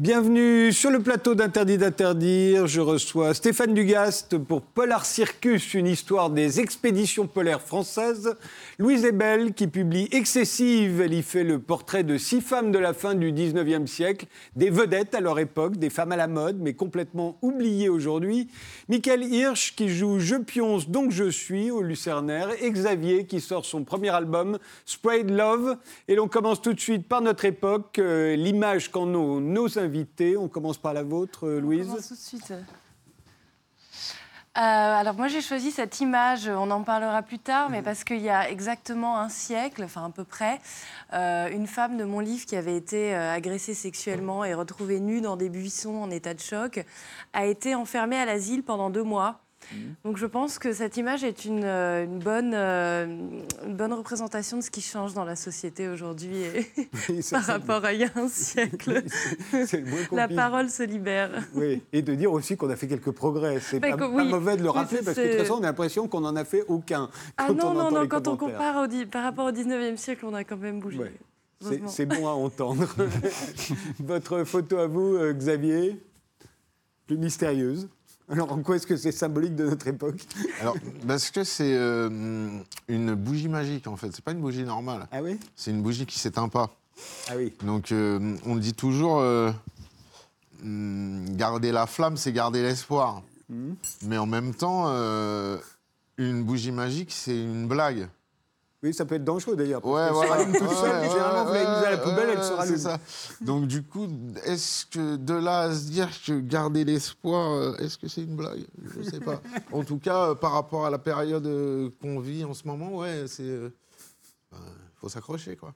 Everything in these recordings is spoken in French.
Bienvenue sur le plateau d'Interdit d'interdire. Je reçois Stéphane Dugast pour Polar Circus, une histoire des expéditions polaires françaises. Louise Ebel qui publie Excessive. Elle y fait le portrait de six femmes de la fin du 19e siècle, des vedettes à leur époque, des femmes à la mode, mais complètement oubliées aujourd'hui. Michael Hirsch qui joue Je pionce donc je suis au Lucernaire. Xavier qui sort son premier album, Sprayed Love. Et l'on commence tout de suite par notre époque, euh, l'image qu'en ont nos. On commence par la vôtre, Louise. On commence tout de suite. Euh, alors moi j'ai choisi cette image, on en parlera plus tard, mais parce qu'il y a exactement un siècle, enfin à peu près, euh, une femme de mon livre qui avait été euh, agressée sexuellement et retrouvée nue dans des buissons en état de choc a été enfermée à l'asile pendant deux mois. Donc je pense que cette image est une, euh, une bonne, euh, une bonne représentation de ce qui change dans la société aujourd'hui Oui, par rapport à il y a un siècle. C'est le moins qu'on La parole se libère. Oui, et de dire aussi qu'on a fait quelques progrès. C'est pas, pas mauvais de le rappeler parce que de toute façon, on a l'impression qu'on n'en a fait aucun. Ah quand non, on non, non, quand on compare au, par rapport au 19e siècle, on a quand même bougé. Ouais. C'est bon à entendre. Votre photo à vous, euh, Xavier, plus mystérieuse. Alors, en quoi est-ce que c'est symbolique de notre époque? Alors, parce que c'est euh, une bougie magique, en fait. C'est pas une bougie normale. Ah oui? C'est une bougie qui s'éteint pas. Ah oui. Donc, euh, on dit toujours, euh, hum, garder la flamme, c'est garder l'espoir. Mhm. Mais en même temps, une bougie magique, c'est une blague. Oui, ça peut être dangereux d'ailleurs. Ouais, voilà. s'allume toute Ouais, seule, ouais, généralement, vous ouais, la mise à la poubelle, elle ouais, se c'est rallume. ça. Donc, du coup, est-ce que de là à se dire que garder l'espoir, euh, est-ce que c'est une blague? Je sais pas. En tout cas, euh, par rapport à la période euh, qu'on vit en ce moment, ouais, c'est. euh, ben, faut s'accrocher, quoi.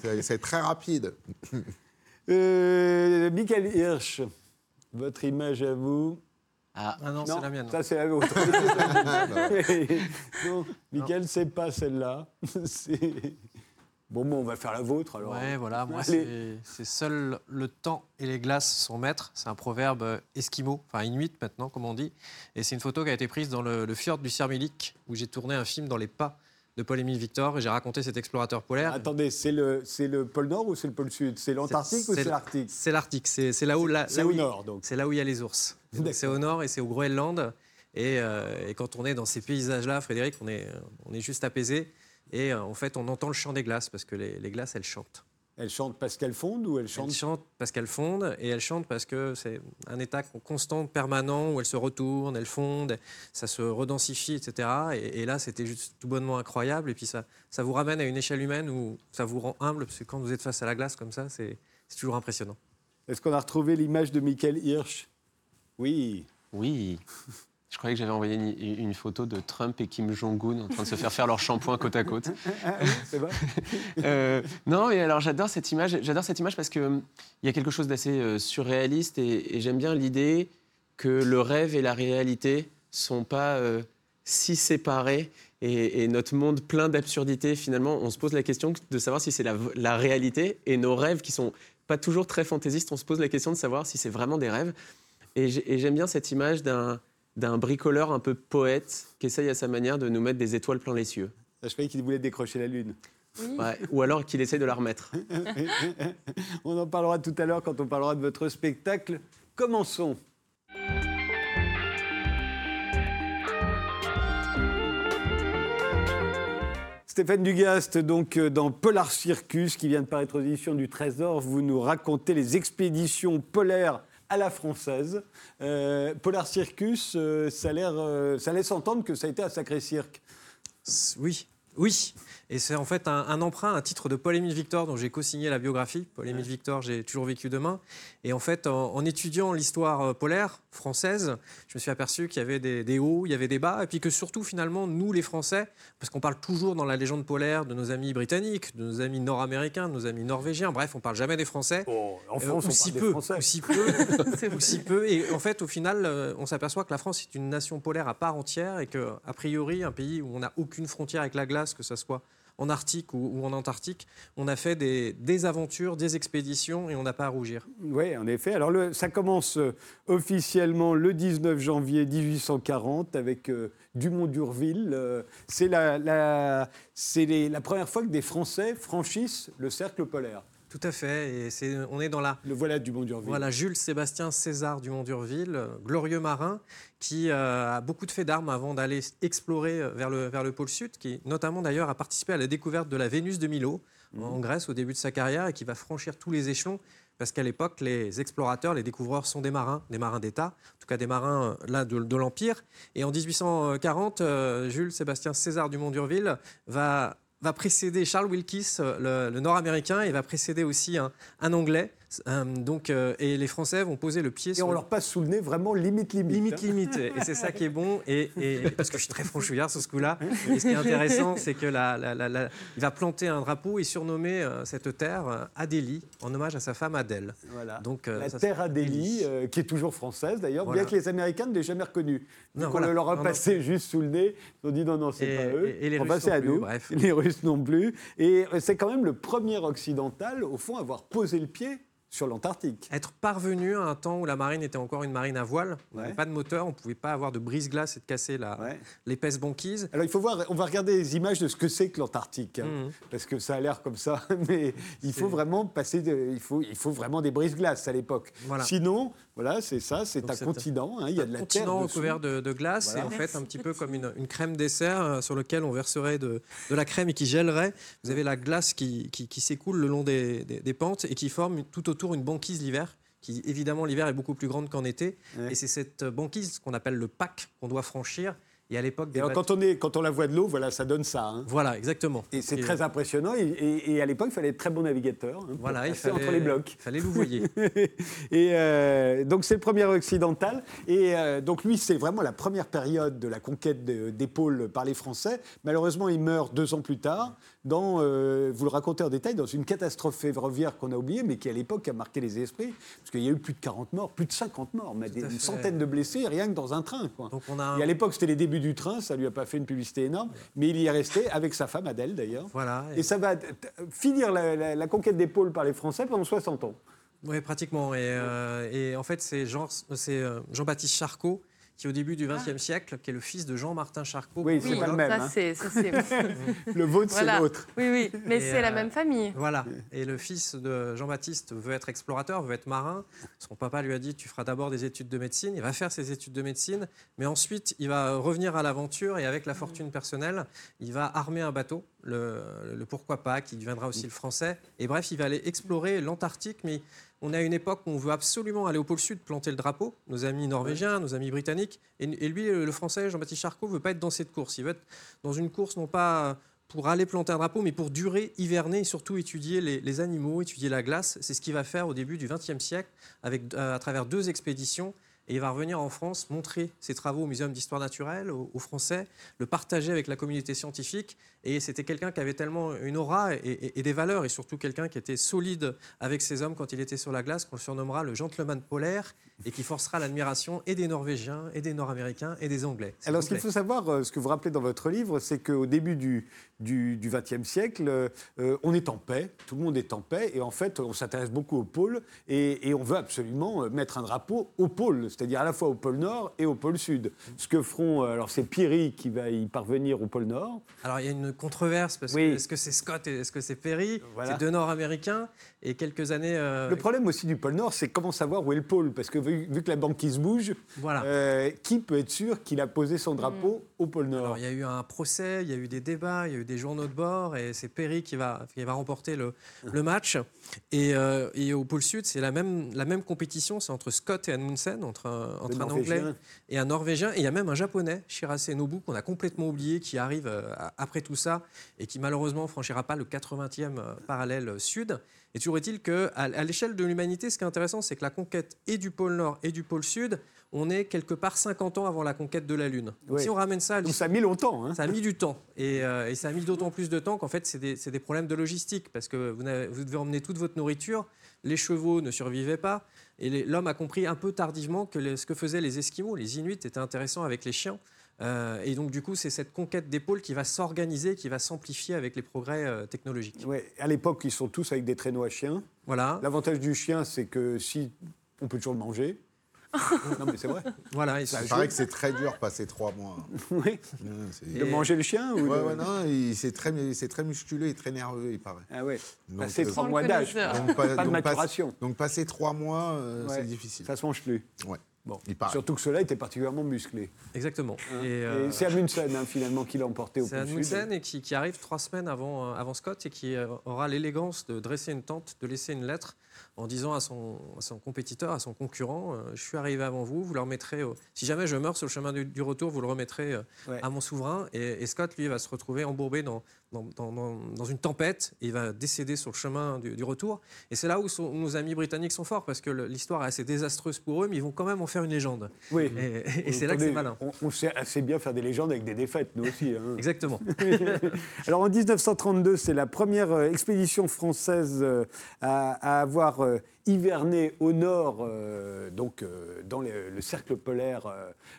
C'est- C'est très rapide. Euh, Michael Hirsch, votre image à vous. Ah, non, c'est la mienne. Ça, c'est la vôtre. non, Michael, c'est pas celle-là. C'est- Bon, bon, on va faire la vôtre alors. Ouais, voilà, moi, c'est c'est seul le temps et les glaces sont maîtres. C'est un proverbe euh, esquimau, enfin inuit maintenant, comme on dit. Et c'est une photo qui a été prise dans le, le fjord du Siermilik, où j'ai tourné un film dans les pas de Paul-Émile Victor, et j'ai raconté cet explorateur polaire. Attendez, c'est le, c'est le pôle Nord ou c'est le pôle Sud? C'est l'Antarctique ou c'est l'Arctique? C'est l'Arctique, c'est c'est là où... là- C'est là où au il- Nord, donc. C'est là où il y a les ours. C'est au nord et c'est au Groenland. Et, euh, et quand on est dans ces paysages-là, Frédéric, on est, on est juste apaisé. Et euh, en fait, on entend le chant des glaces, parce que les, les glaces, elles chantent. Elle chante parce qu'elle fonde ou elle chante Elles chantent parce qu'elles fondent et elles chantent parce que c'est un état constant, permanent, où elles se retournent, elles fondent, ça se redensifie, etc. Et, et là, c'était juste tout bonnement incroyable. Et puis ça, ça vous ramène à une échelle humaine où ça vous rend humble, parce que quand vous êtes face à la glace comme ça, c'est c'est toujours impressionnant. Est-ce qu'on a retrouvé l'image de Michael Hirsch? Oui. Oui. Je croyais que j'avais envoyé une, une photo de Trump et Kim Jong-un en train de se faire faire leur shampoing côte à côte. Ah c'est vrai Euh, non, et alors j'adore cette image. J'adore cette image parce que hum, il y a quelque chose d'assez euh, surréaliste et, et j'aime bien l'idée que le rêve et la réalité sont pas euh, si séparés. Et, et notre monde plein d'absurdités, finalement, on se pose la question de savoir si c'est la, la réalité et nos rêves qui sont pas toujours très fantaisistes, on se pose la question de savoir si c'est vraiment des rêves. Et j'aime bien cette image d'un d'un bricoleur un peu poète qui essaye à sa manière de nous mettre des étoiles plein les cieux. Je croyais qu'il voulait décrocher la Lune. Oui. Ouais, ou alors qu'il essaye de la remettre. on en parlera tout à l'heure quand on parlera de votre spectacle. Commençons. Stéphane Dugast, donc euh, dans Polar Circus, qui vient de paraître aux éditions du Trésor, vous nous racontez les expéditions polaires à la française. Euh, Polar Circus, euh, ça, euh, ça laisse entendre que ça a été un sacré cirque. Oui, oui. Et c'est en fait un, un emprunt, un titre de Paul-Émile Victor dont j'ai co-signé la biographie. Paul-Émile Victor, j'ai toujours vécu demain. Et en fait, en, en étudiant l'histoire polaire française, je me suis aperçu qu'il y avait des, des hauts, il y avait des bas, et puis que surtout, finalement, nous, les Français, parce qu'on parle toujours dans la légende polaire de nos amis britanniques, de nos amis nord-américains, de nos amis norvégiens, bref, on parle jamais des Français. en Euh, France, ou on si parle des peu, Français. ou si peu, ou si peu. Et en fait, au final, euh, on s'aperçoit que la France est une nation polaire à part entière et que, a priori, un pays où on n'a aucune frontière avec la glace, que ce soit en Arctique ou, en Antarctique, on a fait des, aventures, des expéditions et on n'a pas à rougir. Oui, en effet. Alors, ça commence euh, officiellement le 19 janvier 1840 avec euh, Dumont-Durville. Euh, c'est la, la première fois que des Français franchissent le cercle polaire. Tout à fait. Et c'est, on est dans la. Le voilà du Mont-Durville. Voilà, Jules Sébastien César du Mont-Durville, glorieux marin, qui euh, a beaucoup de faits d'armes avant d'aller explorer euh, vers le, vers le pôle Sud, qui notamment d'ailleurs a participé à la découverte de la Vénus de Milo en Grèce au début de sa carrière et qui va franchir tous les échelons. Parce qu'à l'époque, les explorateurs, les découvreurs sont des marins, des marins d'État, en tout cas des marins euh, là de, de l'Empire. Et en 1840, euh, Jules Sébastien César du Mont-Durville va, va précéder Charles Wilkes, euh, le, Nord-américain, et va précéder aussi un Anglais. Euh, donc, euh, et les Français vont poser le pied Et sur on le- leur passe sous le nez vraiment limite, limite. Limite, hein. limite. Et c'est ça qui est bon. Et, et- parce que je suis très franchouillard sur ce coup-là. Et ce qui est intéressant, c'est que la, la- il va planter un drapeau et surnommer euh, cette terre Adélie, en hommage à sa femme Adèle. Voilà. Donc, euh, La ça, terre Adélie, qui est toujours française d'ailleurs, Voilà. bien que les Américains ne l'aient jamais reconnue. Donc voilà. on leur a passé juste sous le nez. Ils ont dit non, non, c'est Et- pas eux. et- et les enfin, Russes c'est non à plus, nous. bref. Les Russes non plus. Et c'est quand même le premier occidental, au fond, à avoir posé le pied sur l'Antarctique. Être parvenu à un temps où la marine était encore une marine à voile, on n'avait Ouais. pas de moteur, on ne pouvait pas avoir de brise-glace et de casser Ouais. l'épaisse banquise. Alors il faut voir, on va regarder les images de ce que c'est que l'Antarctique, hein, Mhm. parce que ça a l'air comme ça, mais il faut vraiment passer, de- il faut, il faut vraiment des brises-glaces à l'époque. Voilà. Sinon, voilà, c'est ça, c'est un continent, hein, il y a de la un terre continent dessous. recouvert de, de glace Voilà. et en fait un petit peu comme une, une crème dessert euh, sur lequel on verserait de, de la crème et qui gèlerait. Vous avez la glace qui, qui- qui s'écoule le long des, des- des pentes et qui forme tout autour une banquise l'hiver. Qui évidemment l'hiver est beaucoup plus grande qu'en été Ouais. et c'est cette banquise qu'on appelle le pack qu'on doit franchir. Et à l'époque, des quand on, est, quand on la voit de l'eau, voilà, ça donne ça. hein. voilà exactement. Et c'est très impressionnant. Et, et- et à l'époque, il fallait être très bon navigateur hein, Voilà, il fallait, entre les blocs. il fallait louvoyer. et euh, donc c'est le premier occidental. Et euh, donc lui, c'est vraiment la première période de la conquête de- des pôles par les Français. Malheureusement, il meurt deux ans plus tard. Dans, euh, vous le racontez en détail, dans une catastrophe ferroviaire qu'on a oubliée, mais qui à l'époque a marqué les esprits, parce qu'il y a eu plus de 40 morts, plus de 50 morts, mais des- une centaine de blessés, rien que dans un train. Quoi. Donc on a Et à l'époque, c'était les débuts du train, ça lui a pas fait une publicité énorme, mais il y est resté avec sa femme Adèle d'ailleurs. voilà. Et ça va finir la, la- la conquête des pôles par les Français pendant 60 ans. Oui, pratiquement. Et, euh, et en fait, c'est Jean, c'est, euh, Jean-Baptiste Charcot, qui au début du XXe siècle, qui est le fils de Jean-Martin Charcot. Oui, c'est Oui, pas le même. ça hein. c'est. ça, c'est- Le vôtre, c'est l'autre. Oui, oui, mais Et, c'est la euh, même famille. Voilà. Et le fils de Jean-Baptiste veut être explorateur, veut être marin. Son papa lui a dit Tu feras d'abord des études de médecine. Il va faire ses études de médecine, mais ensuite, il va revenir à l'aventure et avec la fortune personnelle, il va armer un bateau, le, le pourquoi pas, qui deviendra aussi le français. Et bref, il va aller explorer l'Antarctique, mais on est à une époque où on veut absolument aller au pôle Sud, planter le drapeau, nos amis norvégiens, nos amis britanniques. Et, et lui, le français, Jean-Baptiste Charcot, veut pas être dans cette course. Il veut être dans une course, non pas pour aller planter un drapeau, mais pour durer, hiverner et surtout étudier les, les animaux, étudier la glace. C'est ce qu'il va faire au début du XXe siècle avec, euh, à travers deux expéditions. Et il va revenir en France, montrer ses travaux au Muséum d'histoire naturelle, aux, Français, le partager avec la communauté scientifique. Et c'était quelqu'un qui avait tellement une aura et, et- des valeurs, et surtout quelqu'un qui était solide avec ses hommes quand il était sur la glace, qu'on surnommera le gentleman polaire, et qui forcera l'admiration et des Norvégiens, et des Nord-Américains, et des Anglais. Alors, ce qu'il faut savoir, euh, ce que vous rappelez dans votre livre, c'est qu'au début du XXe siècle, euh, on est en paix, tout le monde est en paix, et en fait, on s'intéresse beaucoup au pôle, et, et on veut absolument euh, mettre un drapeau au pôle, c'est-à-dire à la fois au pôle Nord et au pôle Sud. Ce que feront, alors c'est Pierry qui va y parvenir au pôle Nord. Alors il y a une controverse parce Oui. que est-ce que c'est Scott et est-ce que c'est Perry? Voilà. C'est deux Nord-Américains et quelques années. euh, Le problème aussi du pôle Nord, c'est comment savoir où est le pôle, parce que vu, vu que la banquise bouge, Voilà. euh, qui peut être sûr qu'il a posé son drapeau au pôle Nord Alors, il y a eu un procès, il y a eu des débats, il y a eu des journaux de bord, et c'est Perry qui va, qui va remporter le, le match. Et, euh, et au pôle Sud, c'est la même, la même compétition, c'est entre Scott et Amundsen, entre un, entre un. Anglais et un Norvégien. Et il y a même un Japonais, Shirase Nobu, qu'on a complètement oublié, qui arrive euh, après tout ça, et qui malheureusement franchira pas le 80e euh, parallèle sud. Et toujours est-il qu'à à, l'échelle de l'humanité, ce qui est intéressant, c'est que la conquête et du pôle Nord et du pôle Sud, on est quelque part 50 ans avant la conquête de la Lune. Donc, Oui. Si on ramène ça à Donc ça a mis longtemps. hein. ça a mis du temps. Et, euh, et ça a mis d'autant plus de temps qu'en fait, c'est des, problèmes de logistique. Parce que vous, devez emmener toute votre nourriture. Les chevaux ne survivaient pas. Et l'homme a compris un peu tardivement que les- ce que faisaient les Esquimaux, les Inuits, était intéressant avec les chiens. Euh, et donc, du coup, c'est cette conquête d'épaule qui va s'organiser, qui va s'amplifier avec les progrès euh, technologiques. Ouais, à l'époque, ils sont tous avec des traîneaux à chiens. Voilà. L'avantage du chien, c'est que si on peut toujours le manger. non, mais c'est vrai. Voilà, Il c'est- paraît que c'est très dur passer trois mois. Oui. De manger le chien ou Ouais, de- ouais, non, il- c'est très, c'est très musculeux et très nerveux, il paraît. Ah ouais. Donc, Passer euh, trois mois d'âge. donc, pas, Pas de donc, maturation. donc passer trois mois, euh, Ouais. c'est difficile. Ça se mange plus. Ouais. Bon. Surtout que cela était particulièrement musclé. exactement. hein. Et, Et, euh, c'est Amundsen hein, finalement qui l'a emporté au C'est. Amundsen et qui, qui arrive trois semaines avant, euh, avant Scott et qui euh, aura l'élégance de dresser une tente, de laisser une lettre en disant à son, à son compétiteur, à son concurrent, euh, je suis arrivé avant vous, vous le remettrez, au- si jamais je meurs sur le chemin du, du retour, vous le remettrez euh, Ouais. à mon souverain. Et, et Scott, lui, va se retrouver embourbé dans, dans, dans- dans- dans une tempête et il va décéder sur le chemin du, du retour. Et c'est là où sont- nos amis britanniques sont forts parce que l'histoire est assez désastreuse pour eux, mais ils vont quand même en faire une légende. Oui. Et, et c'est là que c'est malin. On, on sait assez bien faire des légendes avec des défaites, nous aussi. hein. Exactement. Alors en 1932, c'est la première euh, expédition française euh, à, à avoir euh, hiverné au nord, euh, donc euh, dans le, le cercle polaire.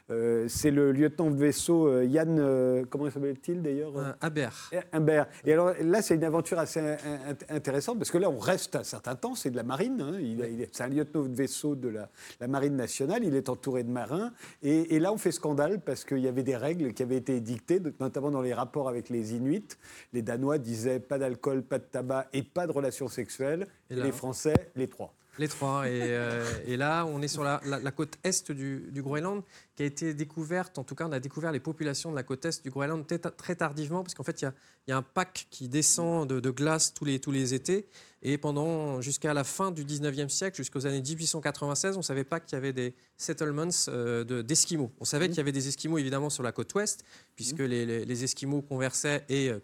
euh, c'est le lieutenant de vaisseau Yann, comment s'appelle-t-il d'ailleurs Euh, Habert. Humbert. Et alors là, c'est une aventure assez in- in- intéressante parce que là, on reste un certain temps. C'est de la marine. hein. Il, c'est un lieutenant de vaisseau de la, la marine nationale. Il est entouré de marins. Et, et là, on fait scandale parce qu'il y avait des règles qui avaient été édictées, notamment dans les rapports avec les Inuits. Les Danois disaient pas d'alcool, pas de tabac et pas de relations sexuelles. Et Et, là les Français, les trois. Les trois. Et, euh, et là, on est sur la, la- côte est du Groenland, qui a été découverte, en tout cas, on a découvert les populations de la côte est du Groenland très, tardivement, parce qu'en fait, il y a, il y a un pack qui descend de, de glace tous les, tous les étés. Et pendant, jusqu'à la fin du 19e siècle, jusqu'aux années 1896, on ne savait pas qu'il y avait des settlements euh, de- d'Esquimaux. On savait qu'il y avait des Esquimaux, évidemment, sur la côte ouest, puisque les, les- les Esquimaux conversaient et euh,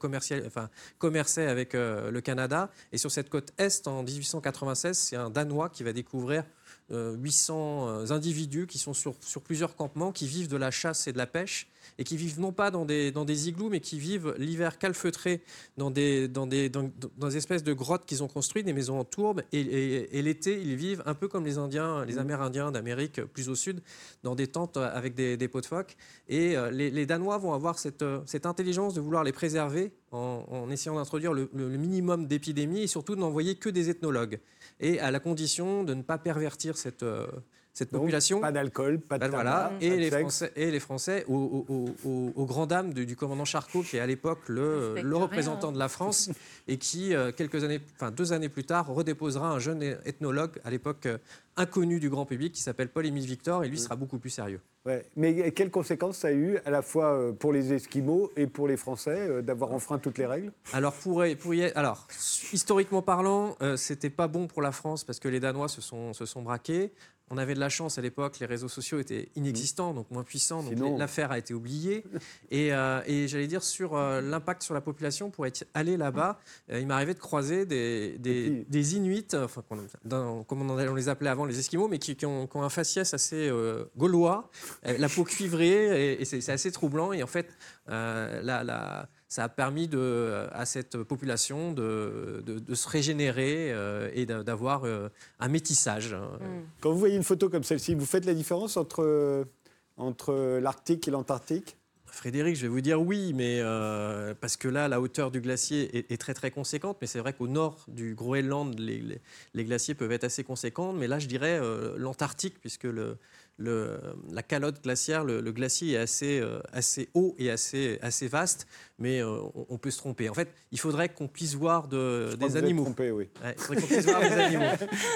enfin, commerçaient avec euh, le Canada. Et sur cette côte est, en 1896, c'est un Danois qui va découvrir 800 euh, individus qui sont sur, sur plusieurs campements, qui vivent de la chasse et de la pêche, et qui vivent non pas dans des, dans des igloos, mais qui vivent l'hiver calfeutré dans des, dans, des, dans, dans des espèces de grottes qu'ils ont construites, des maisons en tourbe, et, et- et l'été, ils vivent un peu comme les Indiens, les Amérindiens d'Amérique euh, plus au sud, dans des tentes euh, avec des, des pots de phoque. Et euh, les, les Danois vont avoir cette, euh, cette intelligence de vouloir les préserver en, en essayant d'introduire le, le- le minimum d'épidémies et surtout de n'envoyer que des ethnologues. Et à la condition de ne pas pervertir cette, euh, cette Donc, population. Pas d'alcool, pas de Ben tabac, voilà, pas et de les, sexe. Français, et les Français, au, au, au- grand dame du, du commandant Charcot, qui est à l'époque le, rien. représentant de la France, et qui, euh, quelques années, enfin deux années plus tard, redéposera un jeune ethnologue, à l'époque euh, inconnu du grand public, qui s'appelle Paul-Émile Victor, et lui sera beaucoup plus sérieux. Ouais. Mais quelles conséquences ça a eu à la fois euh, pour les Esquimaux et pour les Français d'avoir enfreint toutes les règles? Alors, pour, pour y être- alors, historiquement parlant, euh, c'était pas bon pour la France parce que les Danois se sont, se sont braqués. On avait de la chance à l'époque, les réseaux sociaux étaient inexistants, donc moins puissants, donc l'affaire a été oubliée. Et, euh, et j'allais dire sur euh, l'impact sur la population, pour être allé là-bas, euh, il arrivé de croiser des, Inuits, enfin, dans- comme on, les appelait avant, les Esquimaux, mais qui, qui ont, qui ont un faciès assez gaulois, la peau cuivrée, et, et c'est assez troublant. Et en fait, la- la- ça a permis de, à cette population de, de- de se régénérer euh, et d'a- d'avoir euh, un métissage. hein. Mm. Quand vous voyez une photo comme celle-ci, vous faites la différence entre, euh, entre l'Arctique et l'Antarctique? Frédéric, je vais vous dire oui, mais euh, parce que là, la hauteur du glacier est, est très très conséquente, mais c'est vrai qu'au nord du Groenland, les, les- les glaciers peuvent être assez conséquents, mais là, je dirais euh, l'Antarctique, puisque le, le- la calotte glaciaire, le, le glacier est assez, euh, assez haut et assez, assez vaste, mais euh, on, on peut se tromper. En fait, il faudrait qu'on puisse voir de- Je crois que des vous êtes animaux. trompé, oui. Ouais, il faudrait qu'on puisse voir des animaux.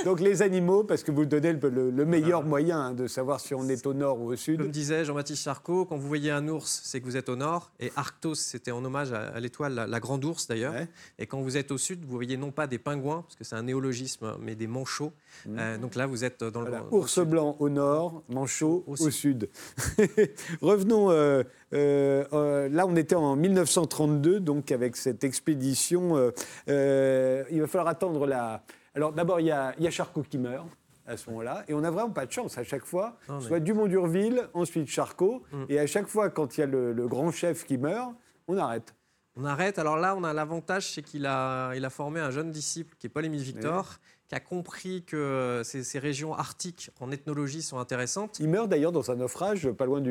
Donc les animaux, parce que vous donnez le, le- le meilleur moyen hein, de savoir si on est au nord ou au Comme sud. disait Jean-Baptiste Charcot, quand vous voyez un ours, c'est que vous êtes au nord. Et Arctos, c'était en hommage à, à l'étoile, la, la grande ours d'ailleurs. Ouais. Et quand vous êtes au sud, vous voyez non pas des pingouins, parce que c'est un néologisme, mais des manchots. Euh, donc là, vous êtes dans le Voilà, au ours sud. blanc au nord, manchot Au au, sud. Revenons, euh, euh, euh, là on était en 1932, donc avec cette expédition. euh, il va falloir attendre la... Alors d'abord, il y a, il y a Charcot qui meurt à ce moment-là, et on n'a vraiment pas de chance à chaque fois. Non, mais- Soit Dumont-Durville, ensuite Charcot, Mm. et à chaque fois quand il y a le, le grand chef qui meurt, on arrête. On arrête. Alors là, on a l'avantage, c'est qu'il a, il a formé un jeune disciple qui est Paul-Émile Victor, qui a compris que ces, ces régions arctiques en ethnologie sont intéressantes. Il meurt d'ailleurs dans un naufrage pas loin du...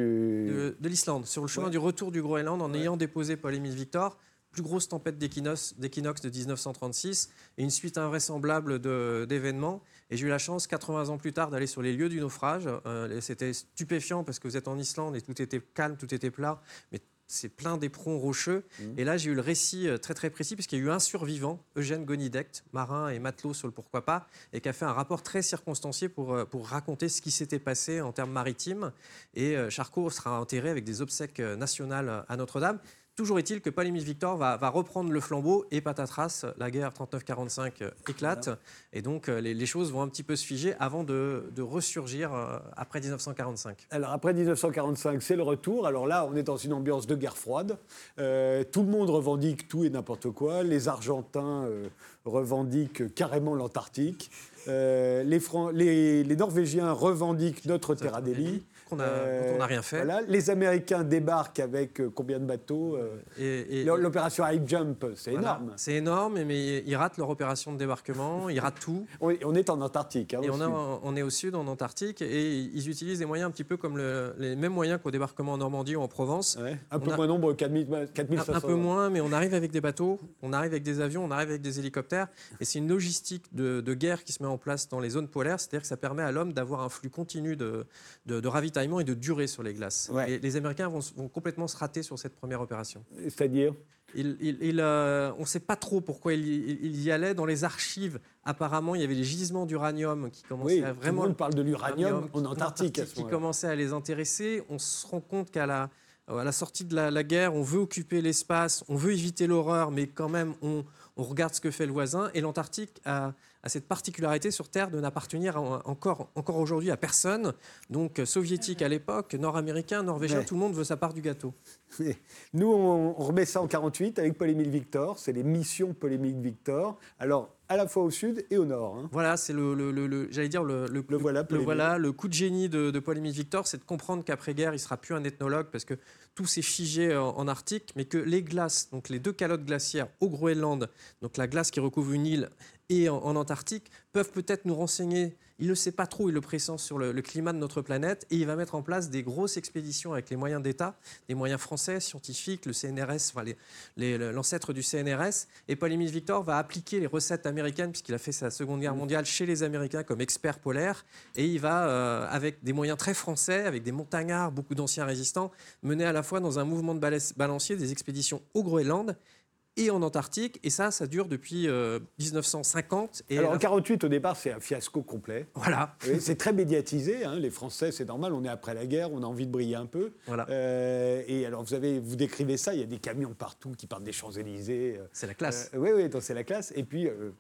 de, de l'Islande, sur le chemin Ouais. du retour du Groenland, en Ouais. ayant déposé Paul-Émile Victor. plus grosse tempête d'équinoxe de 1936 et une suite invraisemblable d'événements. Et j'ai eu la chance, 80 ans plus tard, d'aller sur les lieux du naufrage. Euh, C'était stupéfiant parce que vous êtes en Islande et tout était calme, tout était plat, mais c'est plein d'éperons rocheux. Et là, j'ai eu le récit euh, très très précis, puisqu'il y a eu un survivant, Eugène Gonidect, marin et matelot sur le Pourquoi pas, et qui a fait un rapport très circonstancié pour, euh, pour raconter ce qui s'était passé en termes maritimes. Et euh, Charcot sera enterré avec des obsèques nationales à Notre-Dame. Toujours est-il que Paul-Émile Victor va, va reprendre le flambeau et patatras, la guerre 39-45 euh, éclate. Et donc euh, les, les choses vont un petit peu se figer avant de, de ressurgir euh, après 1945. Alors après 1945, c'est le retour. Alors là, on est dans une ambiance de guerre froide. Euh, tout le monde revendique tout et n'importe quoi. Les Argentins euh, revendiquent carrément l'Antarctique. Euh, les, Fran- les- les Norvégiens revendiquent notre terre Adélie. Qu'on a- on n'a rien fait. Voilà. Les Américains débarquent avec euh, combien de bateaux euh, Et, et- L'opération High Jump, c'est voilà. énorme. C'est énorme, mais ils ratent leur opération de débarquement, ils ratent tout. On est, on est en Antarctique. hein, Et on, a- sud. on est au sud, en Antarctique, et ils utilisent des moyens un petit peu comme le- les mêmes moyens qu'au débarquement en Normandie ou en Provence. Ouais. Un on peu a- moins nombre, 4000 Un, 4500. un peu moins, mais on arrive avec des bateaux, on arrive avec des avions, on arrive avec des hélicoptères. Et c'est une logistique de, de guerre qui se met en place dans les zones polaires, c'est-à-dire que ça permet à l'homme d'avoir un flux continu de, de- de ravitaillement et de durée sur les glaces. Ouais. Et les Américains vont, complètement se rater sur cette première opération. C'est-à-dire? Il- il- il, euh, on ne sait pas trop pourquoi il, y- allait. Dans les archives, apparemment, il y avait des gisements d'uranium qui commençaient Oui, à tout vraiment le monde parle de l'uranium uranium en Antarctique à ce qui commençait à les intéresser. On se rend compte qu'à la, à la sortie de la, la guerre, on veut occuper l'espace, on veut éviter l'horreur, mais quand même, on, on regarde ce que fait le voisin. Et l'Antarctique a, a cette particularité sur Terre de n'appartenir en- encore, encore aujourd'hui à personne. Donc, soviétique à l'époque, nord-américain, norvégien, tout le monde veut sa part du gâteau. Nous, on, on remet ça en 48 avec Paul-Émile Victor. C'est les missions Paul-Émile Victor. Alors, à la fois au sud et au nord. hein. Voilà, c'est le, le- le- le- j'allais dire le, voilà, le Paul-Émile. voilà, le coup de génie de, de Paul-Émile Victor, c'est de comprendre qu'après-guerre, il sera plus un ethnologue parce que tout s'est figé en, en Arctique, mais que les glaces, donc les deux calottes glaciaires au Groenland, donc la glace qui recouvre une île, et en, en Antarctique, peuvent peut-être nous renseigner. Il ne sait pas trop, il le pressent sur le, climat de notre planète, et il va mettre en place des grosses expéditions avec les moyens d'État, des moyens français, scientifiques, le CNRS, l'ancêtre du CNRS. Et Paul-Émile Victor va appliquer les recettes américaines, puisqu'il a fait sa Seconde Guerre mondiale chez les Américains comme expert polaire. Et il va, euh, avec des moyens très français, avec des montagnards, beaucoup d'anciens résistants, mener à la fois dans un mouvement de balancier des expéditions au Groenland et en Antarctique. Et ça, ça dure depuis euh, 1950. Et Alors, en euh, 48, au départ, c'est un fiasco complet. voilà. Oui, C'est très médiatisé. hein. Les Français, c'est normal. On est après la guerre. On a envie de briller un peu. Voilà. Euh, et alors, vous, avez, vous décrivez ça. Il y a des camions partout qui partent des Champs-Élysées. euh, C'est la classe. euh, oui, oui, c'est la classe. Et puis, euh,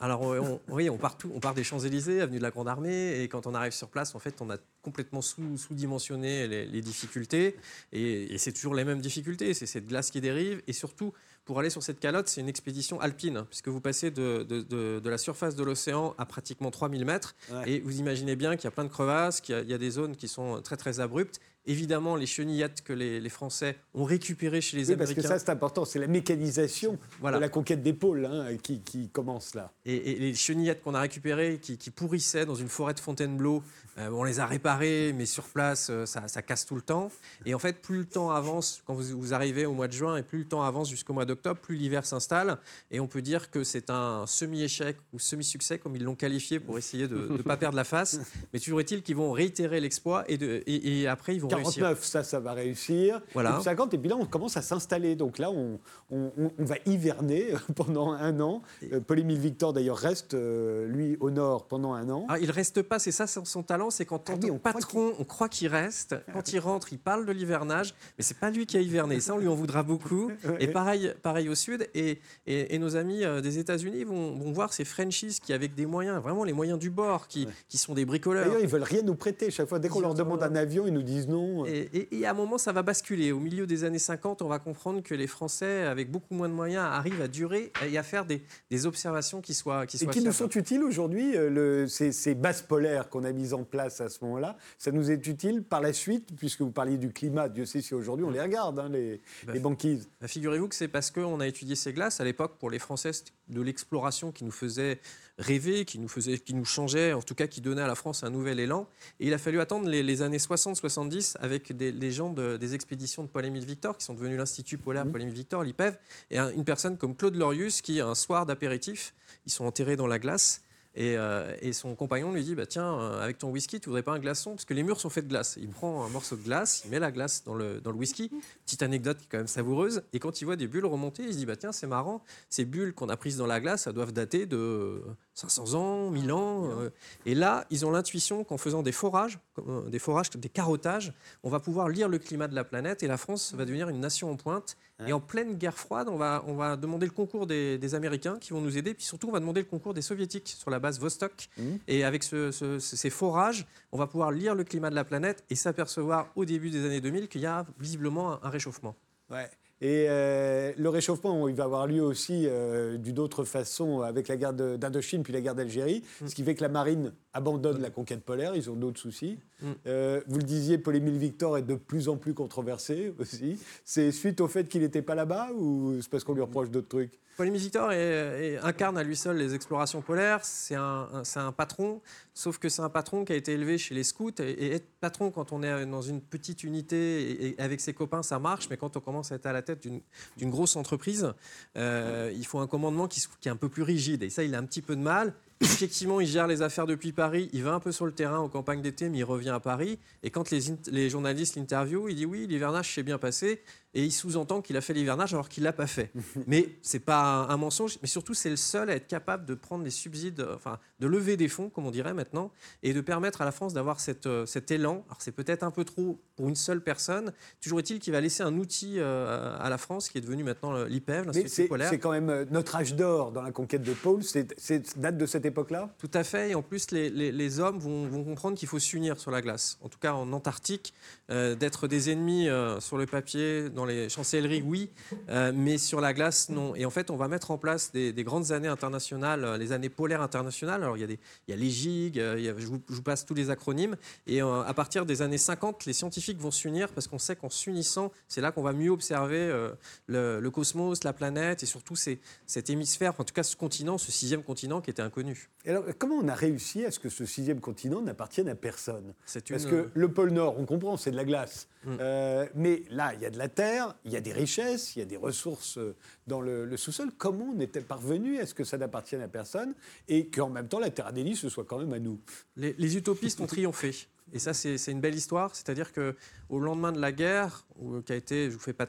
Alors on- oui, on part, tout- des Champs-Élysées, avenue de la Grande Armée, et quand on arrive sur place, en fait, on a complètement sous- sous-dimensionné les, difficultés, et c'est toujours les mêmes difficultés, c'est cette glace qui dérive, et surtout, pour aller sur cette calotte, c'est une expédition alpine, puisque vous passez de, de- de- de la surface de l'océan à pratiquement 3000 mètres, Ouais. et vous imaginez bien qu'il y a plein de crevasses, qu'il y a- il y, a des zones qui sont très très abruptes. Évidemment, les chenillettes que les, les Français ont récupérées chez les Oui, parce que Américains. ça, c'est important. C'est la mécanisation Voilà. de la conquête des pôles hein, qui, qui commence là. Et, et les chenillettes qu'on a récupérées, qui, qui pourrissaient dans une forêt de Fontainebleau, euh, on les a réparées, mais sur place, euh, ça, ça casse tout le temps. Et en fait, plus le temps avance, quand vous, vous arrivez au mois de juin, et plus le temps avance jusqu'au mois plus l'hiver s'installe. Et on peut dire que c'est un semi-échec ou semi-succès, comme ils l'ont qualifié, pour essayer de ne pas perdre la face. Mais toujours est-il qu'ils vont réitérer l'exploit, et, de- et- et après, ils vont réussir. 49, ça, ça va réussir. Voilà. Et puis 50, et puis là, on commence à s'installer. Donc là, on, on- on- on va hiverner pendant un an. Euh, Paul-Émile Victor, d'ailleurs, reste, euh, lui, au nord pendant un an. Ah, il reste pas, c'est ça son son talent, c'est qu'en tant Ah oui, on croit patron, on croit qu'il reste. Quand il rentre, il parle de l'hivernage, mais c'est pas lui qui a hiverné. Ça, on lui en voudra beaucoup. Et pareil, pareil au sud. Et, et- et nos amis euh, des États-Unis vont, vont voir ces Frenchies qui, avec des moyens, vraiment les moyens du bord, qui, qui sont des bricoleurs. D'ailleurs, ils veulent rien nous prêter. Chaque fois, dès qu'on leur demande un avion, ils nous disent non. Et, et- à un moment, ça va basculer. Au milieu des années 50, on va comprendre que les Français, avec beaucoup moins de moyens, arrivent à durer et à faire des, des observations qui soient, qui Et qui nous sont utiles aujourd'hui, euh, ces, ces bases polaires qu'on a mises en place à ce moment-là, ça nous est utile par la suite, puisque vous parliez du climat, Dieu sait si aujourd'hui on les regarde, hein, les, Bah, les banquises. Bah, Figurez-vous que c'est parce qu'on a étudié ces glaces. À l'époque, pour les Français, de l'exploration qui nous faisait rêver, qui nous, faisait, qui nous changeait, en tout cas qui donnait à la France un nouvel élan. Et il a fallu attendre les, les années 60-70 Suisse avec des, les gens de- des expéditions de Paul-Émile Victor, qui sont devenus l'Institut polaire Paul-Émile Victor, l'IPEV, et un- une personne comme Claude Lorius, qui, un soir d'apéritif, ils sont enterrés dans la glace. Et, euh, et son compagnon lui dit bah, Tiens, euh, avec ton whisky, tu voudrais pas un glaçon? Parce que les murs sont faits de glace. Il prend un morceau de glace, il met la glace dans le, dans le whisky. Petite anecdote qui est quand même savoureuse. Et quand il voit des bulles remonter, il se dit bah, Tiens, c'est marrant, ces bulles qu'on a prises dans la glace, ça doivent dater de 500 ans, 1000 ans. euh. Et là, ils ont l'intuition qu'en faisant des forages, euh, des forages, des carottages, on va pouvoir lire le climat de la planète et la France va devenir une nation en pointe. Et en pleine guerre froide, on va, on va demander le concours des, des Américains qui vont nous aider. Puis surtout, on va demander le concours des Soviétiques sur la base Vostok. Et avec ce- ce- ce- ces forages, on va pouvoir lire le climat de la planète et s'apercevoir au début des années 2000 qu'il y a visiblement un, un réchauffement. Ouais. Et euh, le réchauffement, il va avoir lieu aussi euh, d'une autre façon avec la guerre d'Indochine puis la guerre d'Algérie, ce qui fait que la marine abandonne la conquête polaire, ils ont d'autres soucis. Mm. Euh, vous le disiez, Paul-Émile Victor est de plus en plus controversé aussi. C'est suite au fait qu'il n'était pas là-bas ou c'est parce qu'on lui reproche d'autres trucs? Paul-Émile Victor est- est- incarne à lui seul les explorations polaires. C'est un, un- c'est un patron, sauf que c'est un patron qui a été élevé chez les scouts. Et, et être patron quand on est dans une petite unité et, et avec ses copains, ça marche. Mais quand on commence à être à la d'une grosse entreprise, euh, il faut un commandement qui, est un peu plus rigide. Et ça, il a un petit peu de mal. Effectivement, il gère les affaires depuis Paris. Il va un peu sur le terrain aux campagnes d'été, mais il revient à Paris. Et quand les journalistes l'interviewent, il dit oui, l'hivernage s'est bien passé. Et il sous-entend qu'il a fait l'hivernage alors qu'il l'a pas fait. mais c'est pas un, mensonge. Mais surtout, c'est le seul à être capable de prendre des subsides, enfin, de lever des fonds, comme on dirait maintenant, et de permettre à la France d'avoir cette, euh, cet élan. Alors c'est peut-être un peu trop pour une seule personne. Toujours est-il qu'il va laisser un outil euh, à la France qui est devenu maintenant euh, l'IPEV, Mais l'Institut c'est polaire. c'est quand même notre âge d'or dans la conquête des pôles, c'est c'est- date de cette époque-là? Tout à fait. Et en plus, les, les- les hommes vont, vont comprendre qu'il faut s'unir sur la glace. En tout cas, en Antarctique, euh, d'être des ennemis euh, sur le papier, dans les chancelleries, oui, euh, mais sur la glace, non. Et en fait, on va mettre en place des, des grandes années internationales, euh, les années polaires internationales. Alors, il y a, des, il y a les GIG, euh, il y a- je, vous, je vous passe tous les acronymes. Et euh, à partir des années 50, les scientifiques vont s'unir parce qu'on sait qu'en s'unissant, c'est là qu'on va mieux observer euh, le, le cosmos, la planète et surtout ces- cet hémisphère, en tout cas ce continent, ce sixième continent qui était inconnu. Et alors, comment on a réussi à ce que ce sixième continent n'appartienne à personne? Parce que le pôle Nord, on comprend, c'est de la glace. Mm. Euh, mais là, il y a de la terre, il y a des richesses, il y a des ressources euh, dans le, sous-sol. Comment on était parvenu à ce que ça n'appartienne à personne et qu'en même temps, la terre d'Élie, ce soit quand même à nous? Les, utopistes ont triomphé. Et ça, c'est une belle histoire. C'est-à-dire que au lendemain de la guerre, où- qui a été, je vous fais pas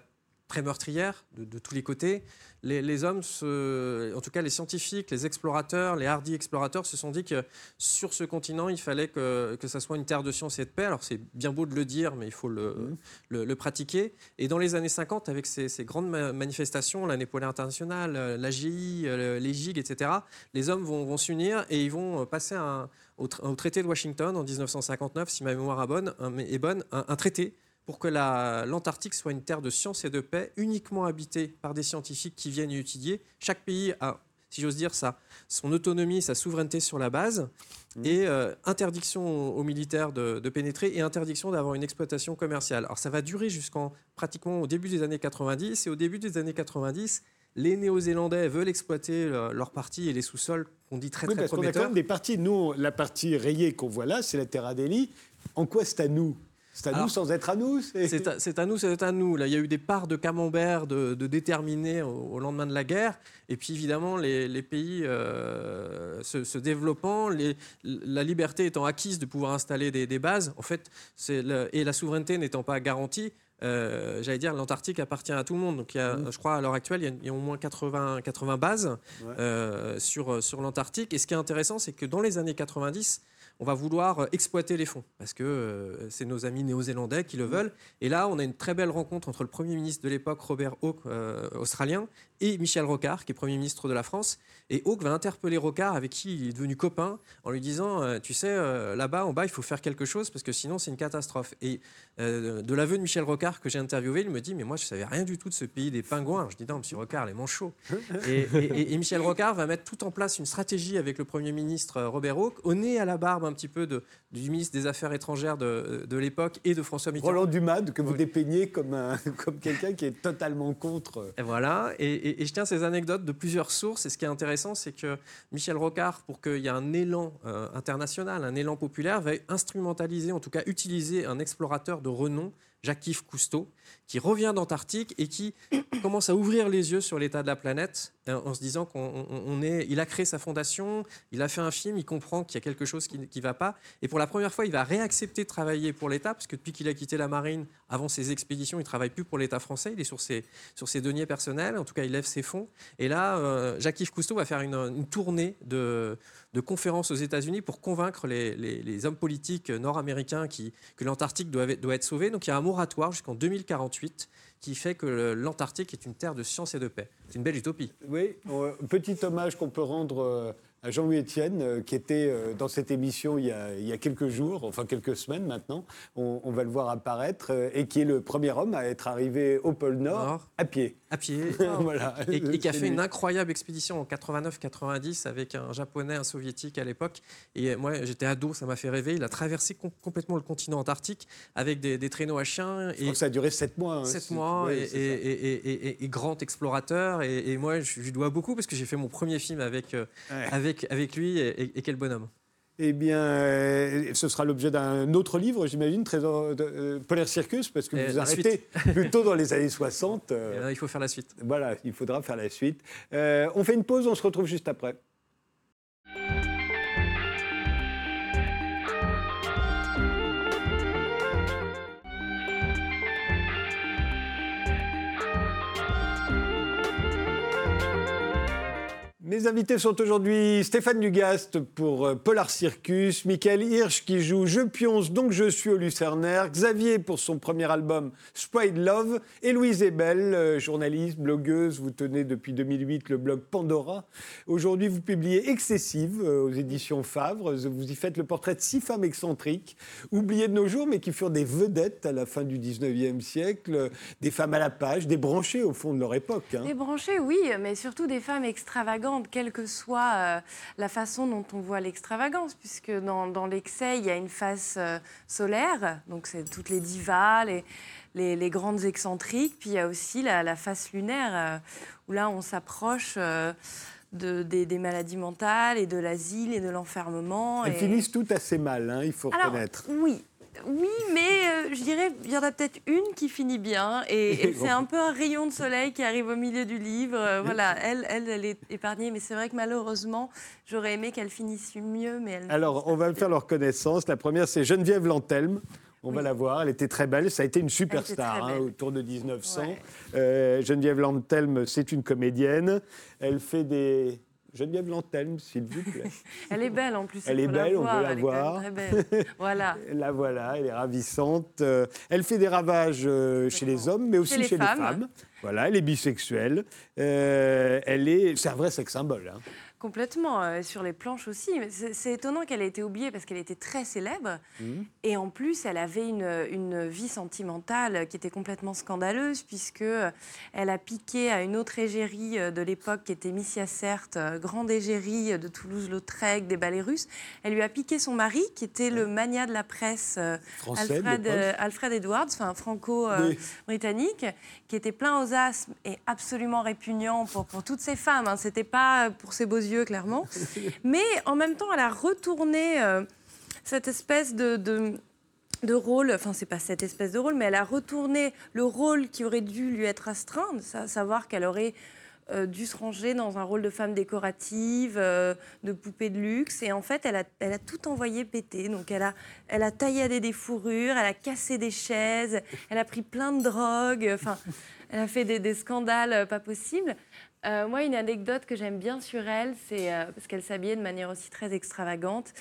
très meurtrière de, de tous les côtés, les, les hommes, se- en tout cas les scientifiques, les explorateurs, les hardis explorateurs, se sont dit que sur ce continent, il fallait que, que ça soit une terre de science et de paix. Alors c'est bien beau de le dire, mais il faut le, le, le pratiquer. Et dans les années 50, avec ces, ces grandes ma- manifestations, l'année polaire internationale, euh, l'AGI, euh, les GIG, etc., les hommes vont, vont s'unir et ils vont euh, passer un- au, tra- au traité de Washington en 1959, si ma mémoire est bonne, un, est bonne, un, un traité pour que la- l'Antarctique soit une terre de science et de paix, uniquement habitée par des scientifiques qui viennent y étudier. Chaque pays a, si j'ose dire, ça, son autonomie, sa souveraineté sur la base, et euh, interdiction aux, militaires de, de pénétrer et interdiction d'avoir une exploitation commerciale. Alors ça va durer jusqu'en pratiquement au début des années 90, et au début des années 90, les Néo-Zélandais veulent exploiter euh, leur partie et les sous-sols qu'on dit très Oui, très parce qu'on a quand prometteurs. même des parties. Nous, la partie rayée qu'on voit là, c'est la terre d'Élie. En quoi c'est à nous C'est à nous sans être à nous c'est- à, nous, c'est à nous. Là, il y a eu des parts de camembert de, de déterminés au, au lendemain de la guerre. Et puis, évidemment, les, les pays euh, se, se développant, les- la liberté étant acquise de pouvoir installer des, des bases, en fait, le- et la souveraineté n'étant pas garantie, euh, j'allais dire, l'Antarctique appartient à tout le monde. Donc, il y a, je crois, à l'heure actuelle, il y a, il y a au moins 80, 80 bases euh, sur, sur l'Antarctique. Et ce qui est intéressant, c'est que dans les années 90, on va vouloir euh, exploiter les fonds parce que euh, c'est nos amis néo-zélandais qui le veulent. Et là, on a une très belle rencontre entre le Premier ministre de l'époque, Robert Hawke, euh, australien, et Michel Rocard, qui est Premier ministre de la France. Et Hawke va interpeller Rocard, avec qui il est devenu copain, en lui disant euh, Tu sais, là-bas, en bas, il faut faire quelque chose parce que sinon, c'est une catastrophe. Et de l'aveu de Michel Rocard que j'ai interviewé, il me dit Mais moi, je savais rien du tout de ce pays des pingouins. Alors, je dis Non, monsieur Rocard, les manchots. et, et- et- et Michel Rocard va mettre tout en place une stratégie avec le Premier ministre Robert Hawke, au nez à la barbe un petit peu de, du ministre des Affaires étrangères de, de l'époque et de François Mitterrand. Roland Dumade, que vous Oui. dépeignez comme, un- comme quelqu'un qui est totalement contre. Et voilà. Et, et, je tiens ces anecdotes de plusieurs sources. Et ce qui est intéressant, c'est que Michel Rocard, pour qu'il y ait un élan international, un élan populaire, va instrumentaliser, en tout cas utiliser un explorateur de renom Jacques-Yves Cousteau, qui revient d'Antarctique et qui commence à ouvrir les yeux sur l'état de la planète euh, en se disant qu'on est, il a créé sa fondation, il a fait un film, il comprend qu'il y a quelque chose qui ne va pas. Et pour la première fois, il va réaccepter de travailler pour l'État, parce que depuis qu'il a quitté la marine, avant ses expéditions, il travaille plus pour l'État français, il est sur ses, sur ses deniers personnels, en tout cas, il lève ses fonds. Et là, euh, Jacques-Yves Cousteau va faire une, tournée de, de conférences aux États-Unis pour convaincre les, les, hommes politiques nord-américains que l'Antarctique doit, doit être sauvé. Donc il y a un moratoire jusqu'en 2048 qui fait que l'Antarctique est une terre de science et de paix. C'est une belle utopie. Oui, petit hommage qu'on peut rendre euh, à Jean-Louis Etienne, euh, qui était euh, dans cette émission il y, a, quelques jours, enfin quelques semaines maintenant, on, va le voir apparaître, et qui est le premier homme à être arrivé au pôle Nord, à pied. À pied, voilà. et, qui a fait une incroyable expédition en 89-90 avec un japonais, un soviétique à l'époque. Et moi, j'étais ado, ça m'a fait rêver. Il a traversé complètement le continent antarctique avec des, traîneaux à chiens. Et ça a duré sept mois. Hein, sept mois, et, grand explorateur. Et, moi, je lui dois beaucoup parce que j'ai fait mon premier film avec, euh, avec avec, lui et, quel bonhomme. Eh bien, euh, ce sera l'objet d'un autre livre, j'imagine, Trésor de, euh, Polaire Circus, parce que vous arrêtez plutôt dans les années 60. Euh. il faut faire la suite. Voilà, il faudra faire la suite. on fait une pause, on se retrouve juste après. Mes invités sont aujourd'hui Stéphane Dugast pour euh, Polar Circus, Michael Hirsch qui joue Je pionce donc je suis au Lucernaire, Xavier pour son premier album Sprite Love et Louise Ebel, euh, journaliste, blogueuse, vous tenez depuis 2008 le blog Pandora. Aujourd'hui vous publiez Excessive euh, aux éditions Favre, vous y faites le portrait de six femmes excentriques, oubliées de nos jours mais qui furent des vedettes à la fin du 19e siècle, des femmes à la page, des branchées au fond de leur époque. Hein. Des branchées oui, mais surtout des femmes extravagantes quelle que soit euh, la façon dont on voit l'extravagance, puisque dans, l'excès, il y a une face euh, solaire, donc c'est toutes les divas, les, grandes excentriques, puis il y a aussi la, face lunaire, euh, où là, on s'approche... De, des, maladies mentales et de l'asile et de l'enfermement. Elles finissent toutes assez mal, hein, il faut reconnaître. Oui, oui, mais euh, je dirais, il y en a peut-être une qui finit bien. Et, c'est un peu un rayon de soleil qui arrive au milieu du livre. Euh, voilà, elle, elle, elle est épargnée. Mais c'est vrai que malheureusement, j'aurais aimé qu'elle finisse mieux. Mais Alors, on va faire leur connaissance. La première, c'est Geneviève Lantelme. On va la voir, elle était très belle, ça a été une superstar hein, autour de 1900. Euh, Geneviève Lantelme, c'est une comédienne. Elle fait des, Geneviève Lantelme, s'il vous plaît. elle est belle en plus. Elle est belle, on peut la voir. voilà. la voilà, elle est ravissante. Euh, elle fait des ravages euh, chez les hommes, mais aussi chez, les, femmes. Voilà, elle est bisexuelle. Euh, elle est, c'est un vrai sex symbole. Hein. Complètement, euh, sur les planches aussi. C'est étonnant qu'elle ait été oubliée parce qu'elle était très célèbre. Mhm. Et en plus, elle avait une, une, vie sentimentale qui était complètement scandaleuse puisque euh, elle a piqué à une autre égérie euh, de l'époque qui était Missia Certes, grande égérie de Toulouse-Lautrec, des ballets russes. Elle lui a piqué son mari qui était le mania de la presse Alfred, Alfred, Edwards, enfin franco-britannique, qui était plein aux asthmes et absolument répugnant pour, pour toutes ces femmes. Hein. C'était pas pour ses beaux yeux, clairement. Mais en même temps, elle a retourné euh, cette espèce de, de, rôle, enfin, c'est pas cette espèce de rôle, mais elle a retourné le rôle qui aurait dû lui être astreint, à savoir qu'elle aurait euh, dû se ranger dans un rôle de femme décorative, euh, de poupée de luxe. Et en fait, elle a, elle a tout envoyé péter. Donc, elle a, elle a tailladé des fourrures, elle a cassé des chaises, elle a pris plein de drogues. Enfin, elle a fait des, des scandales pas possibles. Euh, moi, une anecdote que j'aime bien sur elle, c'est euh, parce qu'elle s'habillait de manière aussi très extravagante.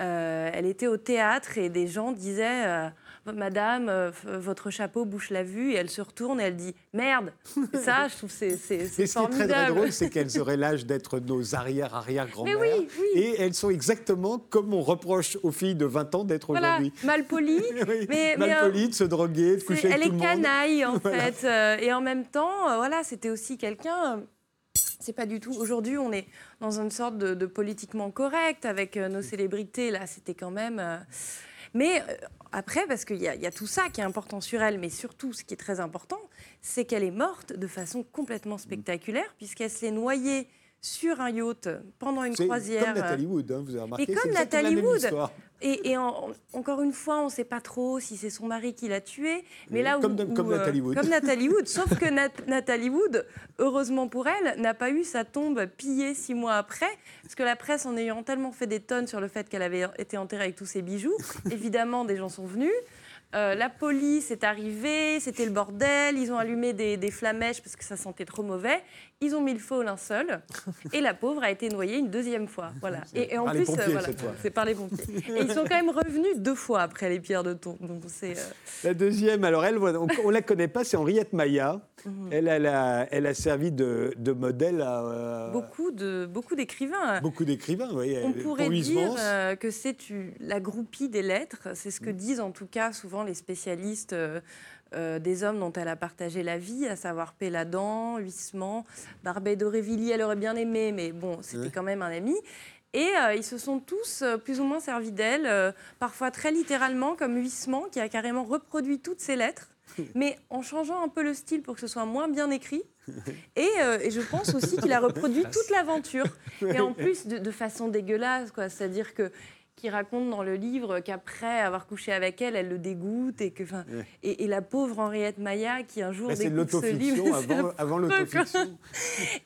Euh, elle était au théâtre et des gens disaient Madame, votre chapeau bouche la vue. Et elle se retourne et elle dit Merde Ça, je trouve c'est c'est c'est Ce qui est très, très drôle, c'est qu'elles auraient l'âge d'être nos arrière-arrière-grand-mères. Oui, oui. Et elles sont exactement comme on reproche aux filles de 20 ans d'être voilà, aujourd'hui. Mal polies. mais, mal polies, de se droguer, de coucher avec tout le monde. Elle est canaille, en fait. et en même temps, voilà, c'était aussi quelqu'un c'est pas du tout. Aujourd'hui, on est dans une sorte de, politiquement correct avec euh, nos célébrités. Là, c'était quand même. Euh, Mais euh, après, parce qu'il y, y a tout ça qui est important sur elle, mais surtout, ce qui est très important, c'est qu'elle est morte de façon complètement spectaculaire, puisqu'elle se l'est noyée sur un yacht pendant une croisière. comme Nathalie Wood, hein, vous avez remarqué. Et comme la Nathalie même Wood. histoire. Et, et en- encore une fois, on ne sait pas trop si c'est son mari qui l'a tuée. Mais Oui, là où, comme- où, comme euh, Nathalie Wood. Comme Nathalie Wood. Sauf que Nat- Nathalie Wood, heureusement pour elle, n'a pas eu sa tombe pillée six mois après. Parce que la presse, en ayant tellement fait des tonnes sur le fait qu'elle avait été enterrée avec tous ses bijoux, évidemment, des gens sont venus. Euh, la police est arrivée, c'était le bordel, ils ont allumé des, des flamèches parce que ça sentait trop mauvais, ils ont mis le feu au linceul et la pauvre a été noyée une deuxième fois. Voilà. Et, et en Par les plus, euh, voilà, c'est par les pompiers. Et ils sont quand même revenus deux fois après les pierres de tombe. Donc c'est euh, La deuxième, alors elle, on ne la connaît pas, c'est Henriette Maya. Mhm. Elle, elle a, elle a servi de, de modèle à euh, beaucoup de beaucoup d'écrivains. beaucoup d'écrivains. oui. On Pour pourrait dire euh, que c'est la groupie des lettres. C'est ce que Mm. disent en tout cas souvent les spécialistes euh, des hommes dont elle a partagé la vie, à savoir Péladan, Huysmans, Barbet d'Aurevilly. Elle aurait bien aimé, mais bon, c'était quand même un ami. Et euh, ils se sont tous euh, plus ou moins servis d'elle, euh, parfois très littéralement, comme Huysmans, qui a carrément reproduit toutes ses lettres, mais en changeant un peu le style pour que ce soit moins bien écrit. Et, euh, et je pense aussi qu'il a reproduit toute l'aventure. Et en plus, de, de façon dégueulasse, quoi. C'est-à-dire que qui raconte dans le livre qu'après avoir couché avec elle, elle le dégoûte et que, enfin, Ouais. et, et la pauvre Henriette Maya qui un jour Bah, découvre ce livre. avant, avant l'autofiction.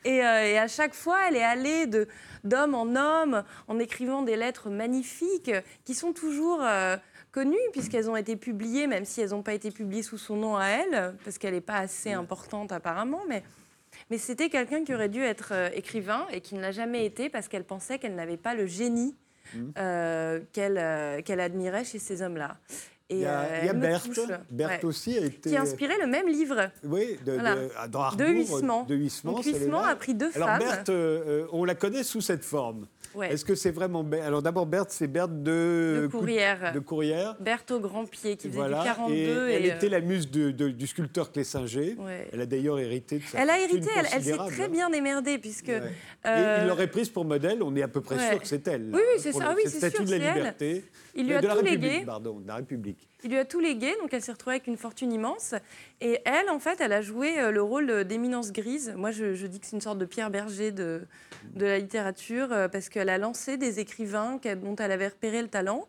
Et, euh, et à chaque fois, elle est allée de d'homme en homme en écrivant des lettres magnifiques qui sont toujours euh, connues puisqu'elles ont été publiées, même si elles n'ont pas été publiées sous son nom à elle, parce qu'elle n'est pas assez importante apparemment, mais. Mais c'était quelqu'un qui aurait dû être euh, écrivain et qui ne l'a jamais été parce qu'elle pensait qu'elle n'avait pas le génie Euh, euh, qu'elle admirait chez ces hommes-là. Et Il y a, euh, il y a elle me Berthe. touche. Berthe Ouais. aussi a été. Qui a inspiré le même livre. Oui, de, Voilà. de- dans Harbour, De Huysmans. De Donc Huysmans là. a pris deux Alors femmes. Berthe, euh, euh, on la connaît sous cette forme. Ouais. Est-ce que c'est vraiment Berthe Alors d'abord Berthe, c'est Berthe de, de courrière. de. Berthe au grand pied qui faisait Voilà. du 42. et elle était la muse de- de- du sculpteur Clésinger. ouais. Elle a d'ailleurs hérité de sa Elle a hérité, elle, elle s'est très hein. bien démerdée puisque. Ouais. euh, Et il l'aurait prise pour modèle, on est à peu près sûr que c'est elle. Oui, oui, c'est pour ça. le- Ah oui, c'est statue sûr, de la c'est elle. liberté. il lui a de la République, légué. pardon, de la République. Il lui a tout légué, donc elle s'est retrouvée avec une fortune immense. Et elle, en fait, elle a joué euh, le rôle euh, d'éminence grise. Moi, je, je dis que c'est une sorte de Pierre Berger de, de la littérature, euh, parce qu'elle a lancé des écrivains dont elle avait repéré le talent.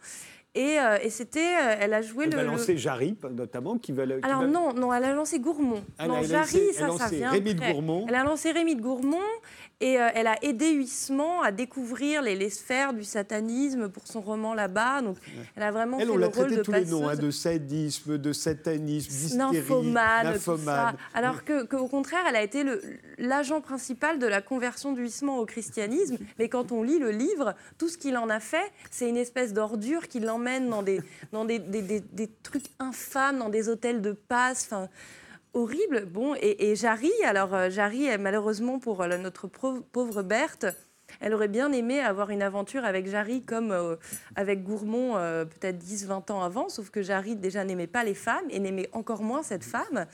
Et, euh, et c'était, euh, elle a joué Elle le. va le- lancer Jarry, notamment, qui va... qui Alors va- non, non, elle a lancé Gourmont. Ah, non, elle a Jarry, lancé- elle a ça, ça lancé vient Rémy de après. Gourmont. Elle a lancé Rémy de Gourmont et euh, elle a aidé Huysmans à découvrir les, les sphères du satanisme pour son roman là-bas. Donc, elle a vraiment Elle, fait on le l'a rôle de tous les noms, hein, de sadisme, de satanisme, d'hystérie, nymphomane, tout ça. nymphomane. Alors que, qu'au contraire, elle a été l'agent principal de la conversion du Huysmans au christianisme. Mais quand on lit le livre, tout ce qu'il en a fait, c'est une espèce d'ordure qui l'emmène dans des, dans des, des- des- des trucs infâmes, dans des hôtels de passe. Enfin, horrible. Bon, et, Jarry, alors euh, Jarry, malheureusement pour euh, notre pauvre, Berthe, elle aurait bien aimé avoir une aventure avec Jarry comme euh, avec Gourmont peut-être 10-20 ans avant, sauf que Jarry déjà n'aimait pas les femmes et n'aimait encore moins cette femme.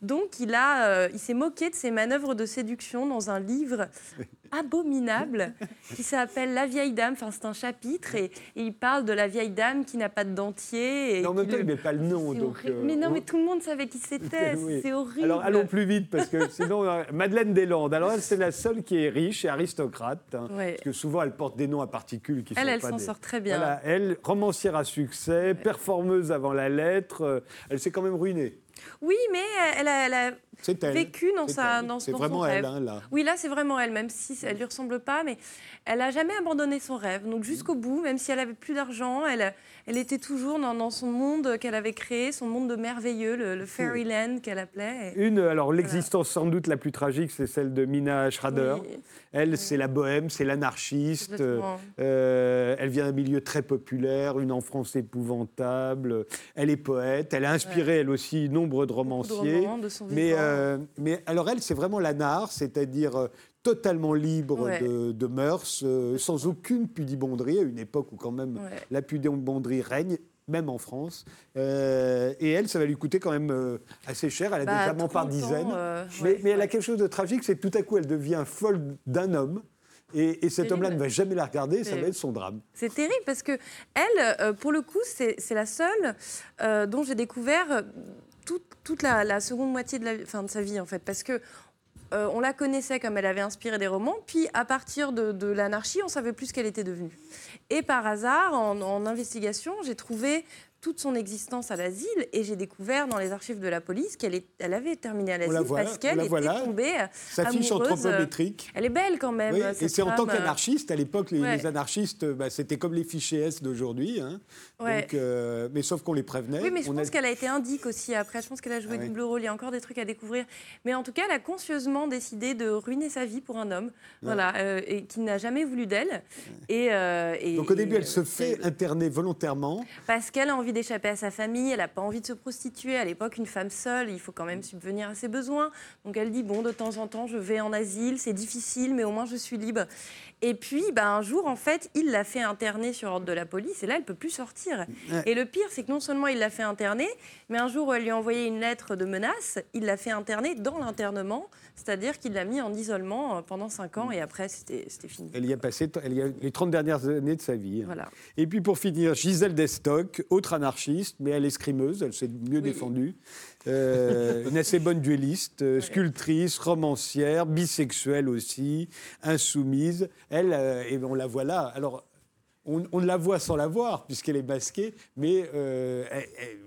Donc il, a, euh, il s'est moqué de ses manœuvres de séduction dans un livre abominable qui s'appelle La vieille dame. Enfin, c'est un chapitre et, et il parle de la vieille dame qui n'a pas de dentier. Et Mais il met pas le nom. Donc, euh, mais non, on- mais tout le monde savait qui c'était. Oui. C'est horrible. Alors allons plus vite parce que sinon euh, Madeleine Deslandes. Alors elle c'est la seule qui est riche et aristocrate hein, Ouais. parce que souvent elle porte des noms à particules qui Elle, sont elle pas s'en des- sort très bien. Voilà, elle romancière à succès, performeuse avant la lettre. euh, elle s'est quand même ruinée. Oui, mais elle a, elle a C'est elle. vécu dans, C'est sa, elle. dans, C'est dans vraiment son elle rêve. hein, là. Oui, là, c'est vraiment elle, même si elle lui ressemble pas, mais elle a jamais abandonné son rêve. Donc jusqu'au bout, même si elle avait plus d'argent, elle, elle était toujours dans, dans son monde qu'elle avait créé, son monde de merveilleux, le, le fairyland qu'elle appelait. Et- Une, alors l'existence sans doute la plus tragique, c'est celle de Mina Schrader. Oui, Elle, c'est la bohème, c'est l'anarchiste. complètement. Euh, elle vient d'un milieu très populaire, une enfance épouvantable. Elle est poète. Elle a inspiré, elle aussi, nombre de romanciers. romans de son Mais, euh, mais alors elle, c'est vraiment l'anard, c'est-à-dire euh, totalement libre Ouais. de, de mœurs, euh, sans aucune pudibonderie, à une époque où quand même Ouais. la pudibonderie règne, même en France. Euh, et elle, ça va lui coûter quand même euh, assez cher, elle a Bah, des amants par 30 ans, dizaines. euh, mais, ouais, mais elle a quelque chose de tragique, c'est que tout à coup, elle devient folle d'un homme. Et, et cet Terrible. homme-là ne va jamais la regarder, ça va être son drame. C'est terrible parce que elle, pour le coup, c'est c'est la seule dont j'ai découvert toute, la, seconde moitié de, la, fin, de sa vie, en fait. Parce que euh, on la connaissait comme elle avait inspiré des romans, puis à partir de, l'anarchie, on savait plus ce qu'elle était devenue. Et par hasard, en investigation, j'ai trouvé toute son existence à l'asile et j'ai découvert dans les archives de la police qu'elle elle avait terminé à l'asile voit, parce qu'elle la était tombée Sa fiche anthropométrique. Elle est belle quand même. Oui, cette et c'est en tant euh, qu'anarchiste, à l'époque, les, ouais. les anarchistes, bah, c'était comme les fichiers S d'aujourd'hui. hein. Ouais. Euh, mais sauf qu'on les prévenait. Oui, mais je On pense a- qu'elle a été indique aussi après. Je pense qu'elle a joué Ah oui. double rôle. Il y a encore des trucs à découvrir. Mais en tout cas, elle a conscieusement décidé de ruiner sa vie pour un homme, voilà, euh, et qui n'a jamais voulu d'elle. Et, euh, et- Donc au début, et, elle se euh, fait interner volontairement. parce qu'elle a envie d'échapper à sa famille. Elle n'a pas envie de se prostituer. À l'époque, une femme seule, il faut quand même subvenir à ses besoins. Donc elle dit bon, de temps en temps, je vais en asile. C'est difficile, mais au moins je suis libre. Et puis, bah, un jour, en fait, il l'a fait interner sur ordre de la police, et là, elle peut plus sortir. Ouais. Et le pire, c'est que non seulement il l'a fait interner, mais un jour où elle lui a envoyé une lettre de menace, il l'a fait interner dans l'internement, c'est-à-dire qu'il l'a mis en isolement euh, pendant 5 ans, et après, c'était fini. Elle y a passé elle y a les 30 dernières années de sa vie. hein. Voilà. Et puis pour finir, Gisèle Destock, autre anarchiste, mais elle est scrimeuse, elle s'est mieux défendue. Euh, une assez bonne duelliste, euh, sculptrice, romancière, bisexuelle aussi, insoumise. Elle, euh, et on la voit là. Alors, on, on la voit sans la voir, puisqu'elle est masquée, mais euh, elle, elle,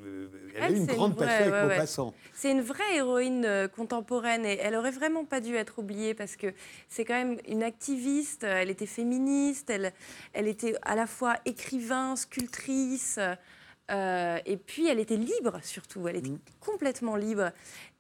elle a eu une grande une vraie, passion avec ouais, ouais. Maupassant. C'est une vraie héroïne euh, contemporaine et elle aurait vraiment pas dû être oubliée parce que c'est quand même une activiste, elle était féministe, elle, elle était à la fois écrivain, sculptrice, euh, et puis elle était libre surtout, elle était complètement libre.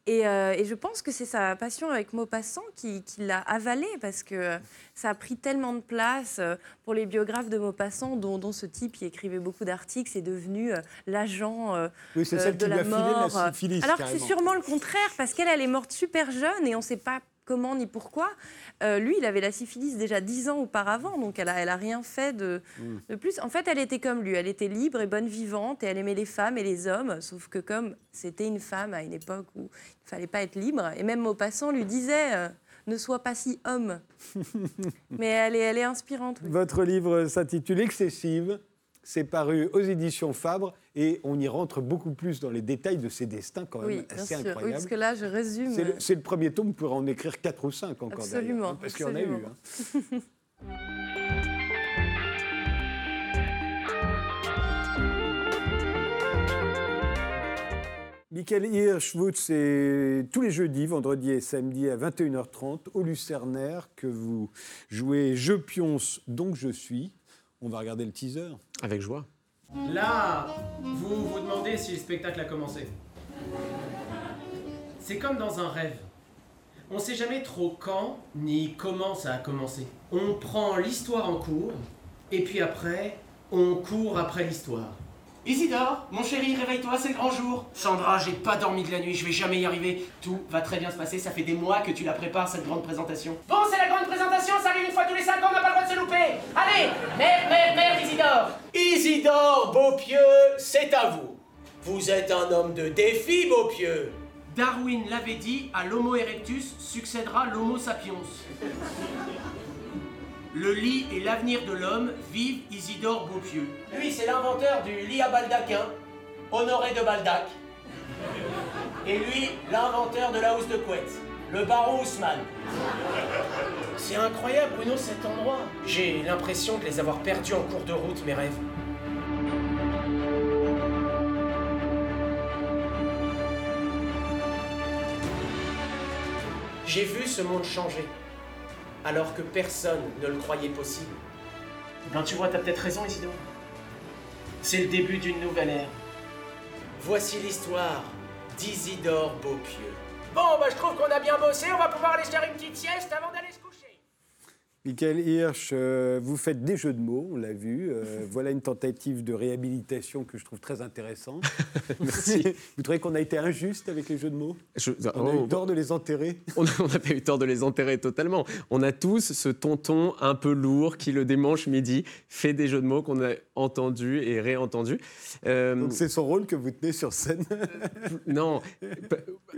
Et, euh, et je pense que c'est sa passion avec Maupassant qui, qui l'a avalée parce que ça a pris tellement de place euh, pour les biographes de Maupassant, dont, dont ce type qui écrivait beaucoup d'articles, c'est devenu euh, l'agent euh, Oui, euh, de la filé de mort. la syphilis. Alors que c'est sûrement le contraire, parce qu'elle, elle est morte super jeune et on ne sait pas comment ni pourquoi. Euh, lui, il avait la syphilis déjà dix ans auparavant, donc elle a, elle a rien fait de, Mm. de plus. En fait, elle était comme lui, elle était libre et bonne vivante et elle aimait les femmes et les hommes, sauf que comme c'était une femme à une époque où il ne fallait pas être libre, et même Maupassant lui disait euh, ne sois pas si homme. Mais elle est, elle est inspirante. oui. Votre livre s'intitule Excessive. C'est paru aux éditions Fabre et on y rentre beaucoup plus dans les détails de ses destins quand même Oui, bien assez sûr. Oui, parce que là, je résume. C'est le, le premier tome, vous pourrez en écrire 4 ou 5 encore Absolument, hein, parce qu'il y en a eu. hein. Michael Hirschwood, c'est tous les jeudis, vendredis et samedis à 21h30 au Lucernaire que vous jouez Je pionce, donc je suis. On va regarder le teaser. Avec joie. Là, vous vous demandez si le spectacle a commencé. C'est comme dans un rêve. On sait jamais trop quand ni comment ça a commencé. On prend l'histoire en cours, et puis après, on court après l'histoire. Isidore, mon chéri, réveille-toi, c'est le grand jour. Sandra, j'ai pas dormi de la nuit, je vais jamais y arriver. Tout va très bien se passer, ça fait des mois que tu la prépares, cette grande présentation. Bon, c'est la grande présentation, ça arrive une fois tous les cinq ans, on n'a pas le droit de se louper. Allez, merde, merde, merde, Isidore. Isidore Beaupieux, c'est à vous. Vous êtes un homme de défi, Beaupieux. Darwin l'avait dit, à l'Homo erectus succédera l'Homo sapiens. Le lit et l'avenir de l'homme, vive Isidore Beaupieux. Lui, c'est l'inventeur du lit à baldaquin, Honoré de Baldac. Et lui, l'inventeur de la housse de couette, le baron Haussmann. C'est incroyable, Bruno, cet endroit. J'ai l'impression de les avoir perdus en cours de route, mes rêves. J'ai vu ce monde changer, alors que personne ne le croyait possible. Ben tu vois, t'as peut-être raison, Isidore. C'est le début d'une nouvelle ère. Voici l'histoire d'Isidore Beaupieux. Bon, bah je trouve qu'on a bien bossé, on va pouvoir aller se faire une petite sieste avant d'aller. Michael Hirsch, euh, vous faites des jeux de mots, on l'a vu. Euh, voilà une tentative de réhabilitation que je trouve très intéressante. Merci. Vous trouvez qu'on a été injuste avec les jeux de mots? Je- On a oh, eu tort de les enterrer On n'a pas eu tort de les enterrer totalement. On a tous ce tonton un peu lourd qui, le dimanche midi, fait des jeux de mots qu'on a entendus et réentendus. Euh, Donc c'est son rôle que vous tenez sur scène. non,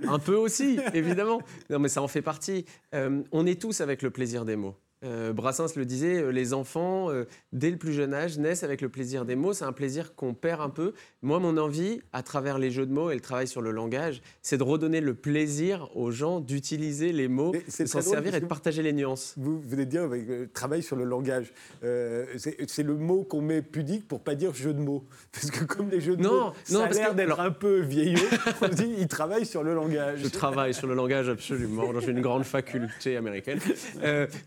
un peu aussi, évidemment. Non, mais ça en fait partie. On est tous avec le plaisir des mots. Euh, Brassens le disait, euh, les enfants, euh, dès le plus jeune âge, naissent avec le plaisir des mots. C'est un plaisir qu'on perd un peu. Moi, mon envie, à travers les jeux de mots et le travail sur le langage, c'est de redonner le plaisir aux gens d'utiliser les mots, de s'en servir et de partager les nuances. Vous venez de dire avec le travail sur le langage. Euh, c'est le mot qu'on met pudique pour pas dire jeu de mots. Parce que comme les jeux de Non, mots, non, ça a l'air d'être un peu vieillot, on dit il travaille sur le langage. Je travaille sur le langage absolument. J'ai une grande faculté américaine.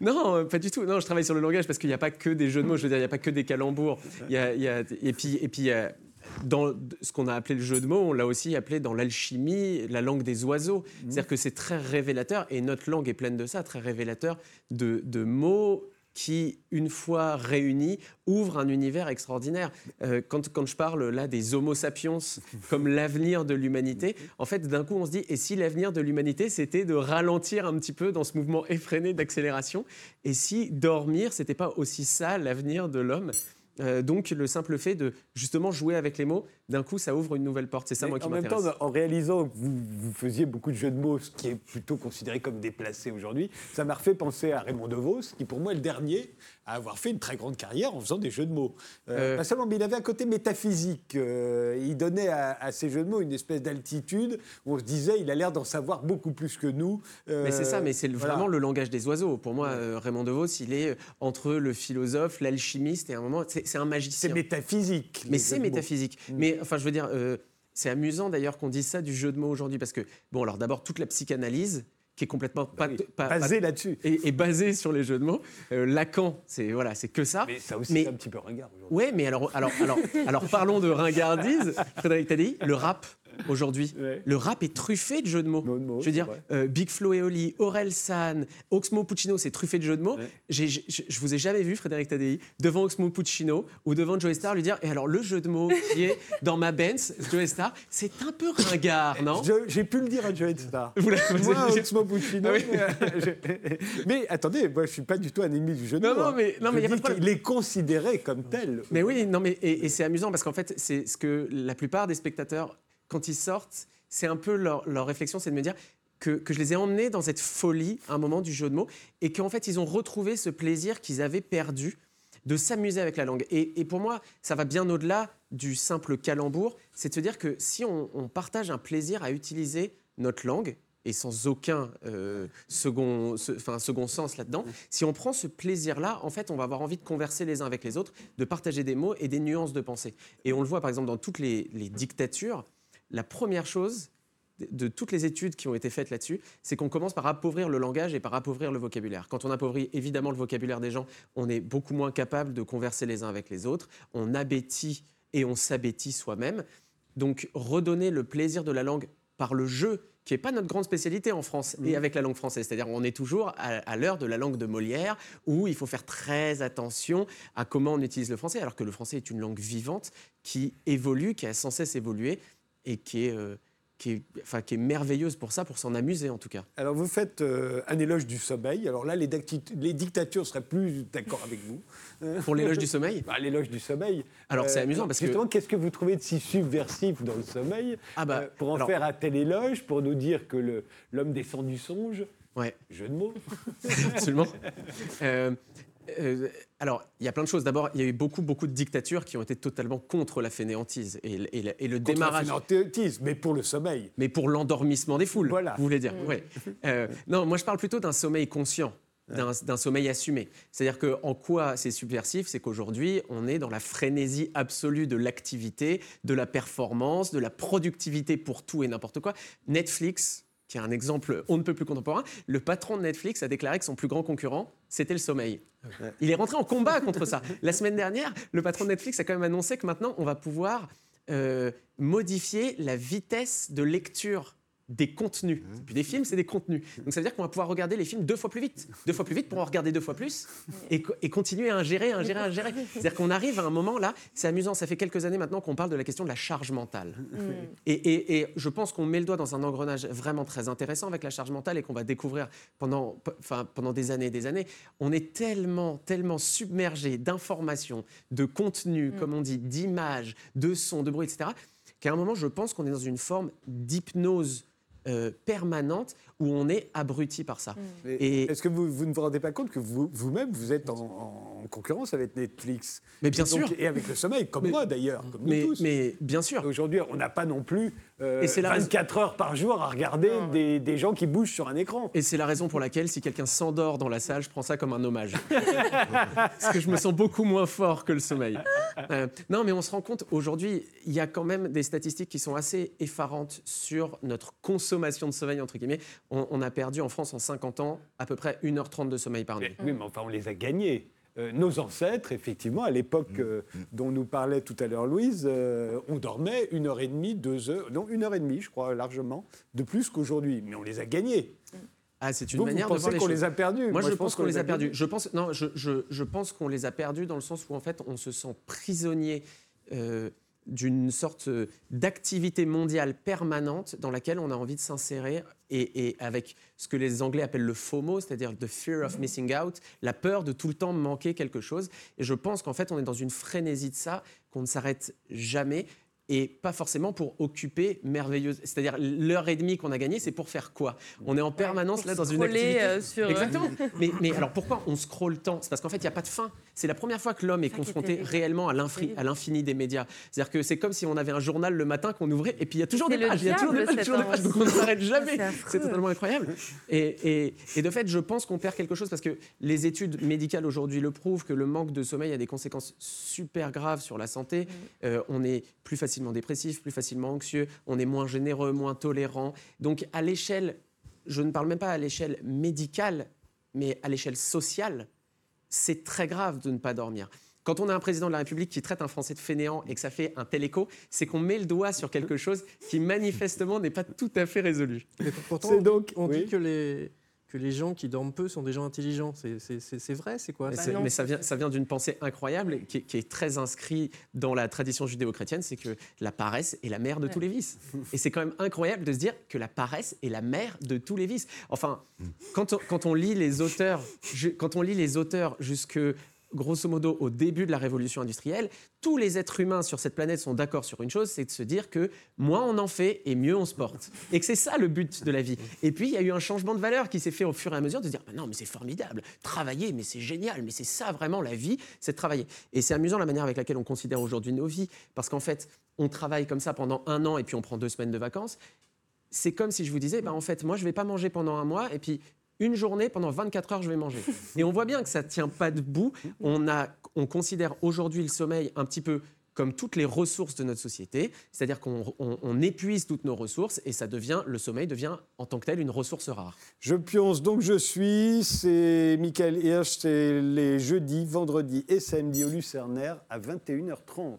Non, pas du tout. Non, je travaille sur le langage parce qu'il n'y a pas que des jeux de mots. Je veux dire, il n'y a pas que des calembours. Il y a, il y a- et puis, et puis il y a- dans ce qu'on a appelé le jeu de mots, on l'a aussi appelé dans l'alchimie la langue des oiseaux. C'est-à-dire que c'est très révélateur, et notre langue est pleine de ça, très révélateur de, de mots qui, une fois réunis, ouvrent un univers extraordinaire. Euh, quand, quand je parle là des Homo sapiens comme l'avenir de l'humanité, en fait, d'un coup, on se dit, et si l'avenir de l'humanité, c'était de ralentir un petit peu dans ce mouvement effréné d'accélération? Et si dormir, c'était pas aussi ça l'avenir de l'homme? Euh, donc le simple fait de justement jouer avec les mots, d'un coup ça ouvre une nouvelle porte. C'est ça Mais moi qui en même temps, m'intéresse. en réalisant que vous, vous faisiez beaucoup de jeux de mots, ce qui est plutôt considéré comme déplacé aujourd'hui, ça m'a refait penser à Raymond DeVos, qui pour moi est le dernier à avoir fait une très grande carrière en faisant des jeux de mots. Euh, Euh. Pas seulement, mais il avait un côté métaphysique. Euh, il donnait à, à ces jeux de mots une espèce d'altitude où on se disait il a l'air d'en savoir beaucoup plus que nous. Mais c'est ça, mais c'est voilà. vraiment le langage des oiseaux. Pour moi, Raymond DeVos, il est entre le philosophe, l'alchimiste et à un moment, c'est c'est un C'est magicien. métaphysique. Mais c'est jeux de mots. Mais enfin, je veux dire, euh, c'est amusant d'ailleurs qu'on dise ça du jeu de mots aujourd'hui parce que, bon, alors d'abord, toute la psychanalyse qui est complètement pas, Oui, pas- Basé là-dessus. est, est basée sur les jeux de mots. Euh, Lacan, c'est voilà, c'est que ça. Mais ça aussi, Mais- c'est un petit peu ringard aujourd'hui. Ouais, mais alors, alors, alors, alors parlons de ringardise. Frédéric Tadei, le rap aujourd'hui. Ouais. Le rap est truffé de jeux de mots. Je veux dire, euh, Big Flo et Oli, Aurel San, Oxmo Puccino, c'est truffé de jeux de mots. Ouais. J'ai- j'ai- je vous ai jamais vu, Frédéric Tadei, devant Oxmo Puccino ou devant Joey Star lui dire Et alors, le jeu de mots qui est dans ma Benz, Joey Star, c'est un peu ringard, non? J'ai pu le dire à Joey Star. Vous Moi, Oxmo Puccino. Ah oui. euh, je- mais attendez, moi, je suis pas du tout un ennemi du jeu de mots. non, hein. mais- non, mais y a pas de problème. qu'il est considéré comme tel. Mais oui, non, mais et, et c'est amusant parce qu'en fait, c'est ce que la plupart des spectateurs, quand ils sortent, c'est un peu leur, leur réflexion, c'est de me dire que, que je les ai emmenés dans cette folie à un moment du jeu de mots et qu'en fait, ils ont retrouvé ce plaisir qu'ils avaient perdu de s'amuser avec la langue. Et, et pour moi, ça va bien au-delà du simple calembour, c'est de se dire que si on, on partage un plaisir à utiliser notre langue, et sans aucun euh, second, se- enfin, second sens là-dedans, si on prend ce plaisir-là, en fait, on va avoir envie de converser les uns avec les autres, de partager des mots et des nuances de pensée. Et on le voit par exemple dans toutes les, les dictatures, la première chose de- de toutes les études qui ont été faites là-dessus, c'est qu'on commence par appauvrir le langage et par appauvrir le vocabulaire. Quand on appauvrit évidemment le vocabulaire des gens, on est beaucoup moins capable de converser les uns avec les autres, on abétit et on s'abétit soi-même. Donc redonner le plaisir de la langue par le jeu, qui n'est pas notre grande spécialité en France, et avec la langue française. C'est-à-dire on est toujours à, à l'heure de la langue de Molière, où il faut faire très attention à comment on utilise le français, alors que le français est une langue vivante qui évolue, qui a sans cesse évolué, et qui est, euh, qui est, enfin, qui est merveilleuse pour ça, pour s'en amuser en tout cas. Alors, vous faites euh, un éloge du sommeil. Alors là, les, les dictatures seraient plus d'accord avec vous. Pour l'éloge du sommeil, Bah, l'éloge du sommeil. Alors, c'est amusant parce que- Justement, qu'est-ce que vous trouvez de si subversif dans le sommeil Ah bah, euh, Pour en alors- faire un tel éloge, pour nous dire que l'homme descend du songe, ouais, jeu de mots. absolument. Euh, euh, alors, il y a plein de choses. D'abord, il y a eu beaucoup, beaucoup de dictatures qui ont été totalement contre la fainéantise et, le- et et le Contre la démarrage. fainéantise, mais pour le sommeil. Mais pour l'endormissement des foules, Voilà. vous voulez dire ouais. Euh, non, moi je parle plutôt d'un sommeil conscient, d'un d'un sommeil assumé. C'est-à-dire que en quoi c'est subversif, c'est qu'aujourd'hui on est dans la frénésie absolue de l'activité, de la performance, de la productivité pour tout et n'importe quoi. Netflix, qui est un exemple on ne peut plus contemporain, le patron de Netflix a déclaré que son plus grand concurrent c'était le sommeil. Il est rentré en combat contre ça. La semaine dernière, le patron de Netflix a quand même annoncé que maintenant on va pouvoir euh, modifier la vitesse de lecture des contenus. C'est plus des films, c'est des contenus. Donc ça veut dire qu'on va pouvoir regarder les films deux fois plus vite. Deux fois plus vite pour en regarder deux fois plus et, co- et continuer à ingérer, à ingérer, à ingérer. C'est-à-dire qu'on arrive à un moment là, c'est amusant, ça fait quelques années maintenant qu'on parle de la question de la charge mentale. Et, et- et je pense qu'on met le doigt dans un engrenage vraiment très intéressant avec la charge mentale et qu'on va découvrir pendant, enfin, pendant des années et des années. On est tellement, tellement submergé d'informations, de contenus, comme on dit, d'images, de sons, de bruits, etc., qu'à un moment, je pense qu'on est dans une forme d'hypnose permanente où on est abruti par ça. Et- Est-ce que vous, vous ne vous rendez pas compte que vous- vous-même, vous, êtes en, en concurrence avec Netflix Mais bien Et donc- sûr. Et avec le sommeil, comme Mais- moi d'ailleurs, comme nous Mais, tous. mais bien sûr. Aujourd'hui, on n'a pas non plus euh, Et c'est la 24 heures par jour à regarder des, des gens qui bougent sur un écran. Et c'est la raison pour laquelle, si quelqu'un s'endort dans la salle, je prends ça comme un hommage. Parce que je me sens beaucoup moins fort que le sommeil. Euh, non, mais on se rend compte, aujourd'hui, il y a quand même des statistiques qui sont assez effarantes sur notre consommation de sommeil, entre guillemets. On, on a perdu en France en 50 ans à peu près 1h30 de sommeil par nuit. Mais- oui, mais enfin, on les a gagnés. Euh, nos ancêtres, effectivement, à l'époque euh, dont nous parlait tout à l'heure Louise, euh, on dormait une heure et demie, deux heures, non, une heure et demie, je crois, largement, de plus qu'aujourd'hui. Mais on les a gagnés. Ah, c'est une vous manière de voir les qu'on choses. les a perdus Moi, je, pense qu'on les a perdus. Je pense, non, je, je- je pense qu'on les a perdus dans le sens où en fait, on se sent prisonnier euh, d'une sorte euh, d'activité mondiale permanente dans laquelle on a envie de s'insérer et, et avec ce que les Anglais appellent le FOMO, c'est-à-dire the fear of missing out, la peur de tout le temps manquer quelque chose. Et je pense qu'en fait, on est dans une frénésie de ça, qu'on ne s'arrête jamais. Et pas forcément pour occuper merveilleuse. C'est-à-dire l'heure et demie qu'on a gagnée, c'est pour faire quoi? On est en permanence là dans une activité. euh, sur, euh, Exactement. mais, mais alors pourquoi on scrolle tant? C'est parce qu'en fait, il n'y a pas de fin. C'est la première fois que l'homme est confronté réellement à l'infini des médias. C'est-à-dire que c'est comme si on avait un journal le matin qu'on ouvrait et puis il y a toujours des pages, il y a toujours des pages, toujours des pages, donc on ne s'arrête jamais. C'est totalement incroyable. Et, et- et de fait, je pense qu'on perd quelque chose parce que les études médicales aujourd'hui le prouvent que le manque de sommeil a des conséquences super graves sur la santé. Euh, on est plus facilement dépressif, plus facilement anxieux, on est moins généreux, moins tolérant. Donc à l'échelle, je ne parle même pas à l'échelle médicale, mais à l'échelle sociale, c'est très grave de ne pas dormir. Quand on a un président de la République qui traite un Français de fainéant et que ça fait un tel écho, c'est qu'on met le doigt sur quelque chose qui manifestement n'est pas tout à fait résolu. Mais pourtant, donc- on oui. dit que les, que les gens qui dorment peu sont des gens intelligents. C'est- vrai, c'est quoi Mais, ça vient, ça vient d'une pensée incroyable qui, est- qui est très inscrite dans la tradition judéo-chrétienne, c'est que la paresse est la mère de Ouais. tous les vices. Et c'est quand même incroyable de se dire que la paresse est la mère de tous les vices. Enfin, quand on, quand on lit les auteurs, quand on lit les auteurs jusque grosso modo au début de la révolution industrielle, tous les êtres humains sur cette planète sont d'accord sur une chose, c'est de se dire que moins on en fait et mieux on se porte. Et que c'est ça le but de la vie. Et puis il y a eu un changement de valeur qui s'est fait au fur et à mesure de se dire, Ah non mais c'est formidable, travailler, mais c'est génial, mais c'est ça vraiment la vie, c'est de travailler. Et c'est amusant la manière avec laquelle on considère aujourd'hui nos vies, parce qu'en fait, on travaille comme ça pendant un an et puis on prend deux semaines de vacances. C'est comme si je vous disais, bah, en fait, moi je vais pas manger pendant un mois et puis une journée, pendant 24 heures, je vais manger. Et on voit bien que ça ne tient pas debout. On, a, on considère aujourd'hui le sommeil un petit peu comme toutes les ressources de notre société, c'est-à-dire qu'on on- on épuise toutes nos ressources et ça devient, le sommeil devient en tant que tel une ressource rare. Je pionce donc je suis, c'est Michael Hirsch, c'est les jeudis, vendredis et samedis au Lucernaire à 21h30.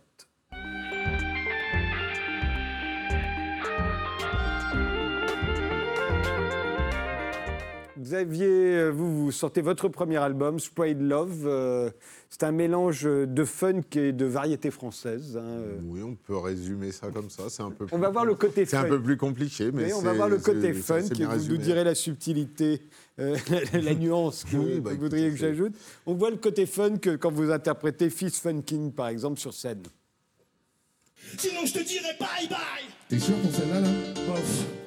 Xavier, euh, vous, vous sortez votre premier album, Sprayed Love. euh, c'est un mélange de funk et de variété française. hein, euh. Oui, on peut résumer ça comme ça. C'est un peu. On va voir le côté C'est un peu plus compliqué, mais on va voir le côté funk et vous nous direz la subtilité, euh, la nuance que Oui, bah, vous écoutez, voudriez que j'ajoute. On voit le côté funk quand vous interprétez Fist Funkin, par exemple, sur scène. Sinon je te dirai bye bye T'es sûr pour celle-là, là? Hey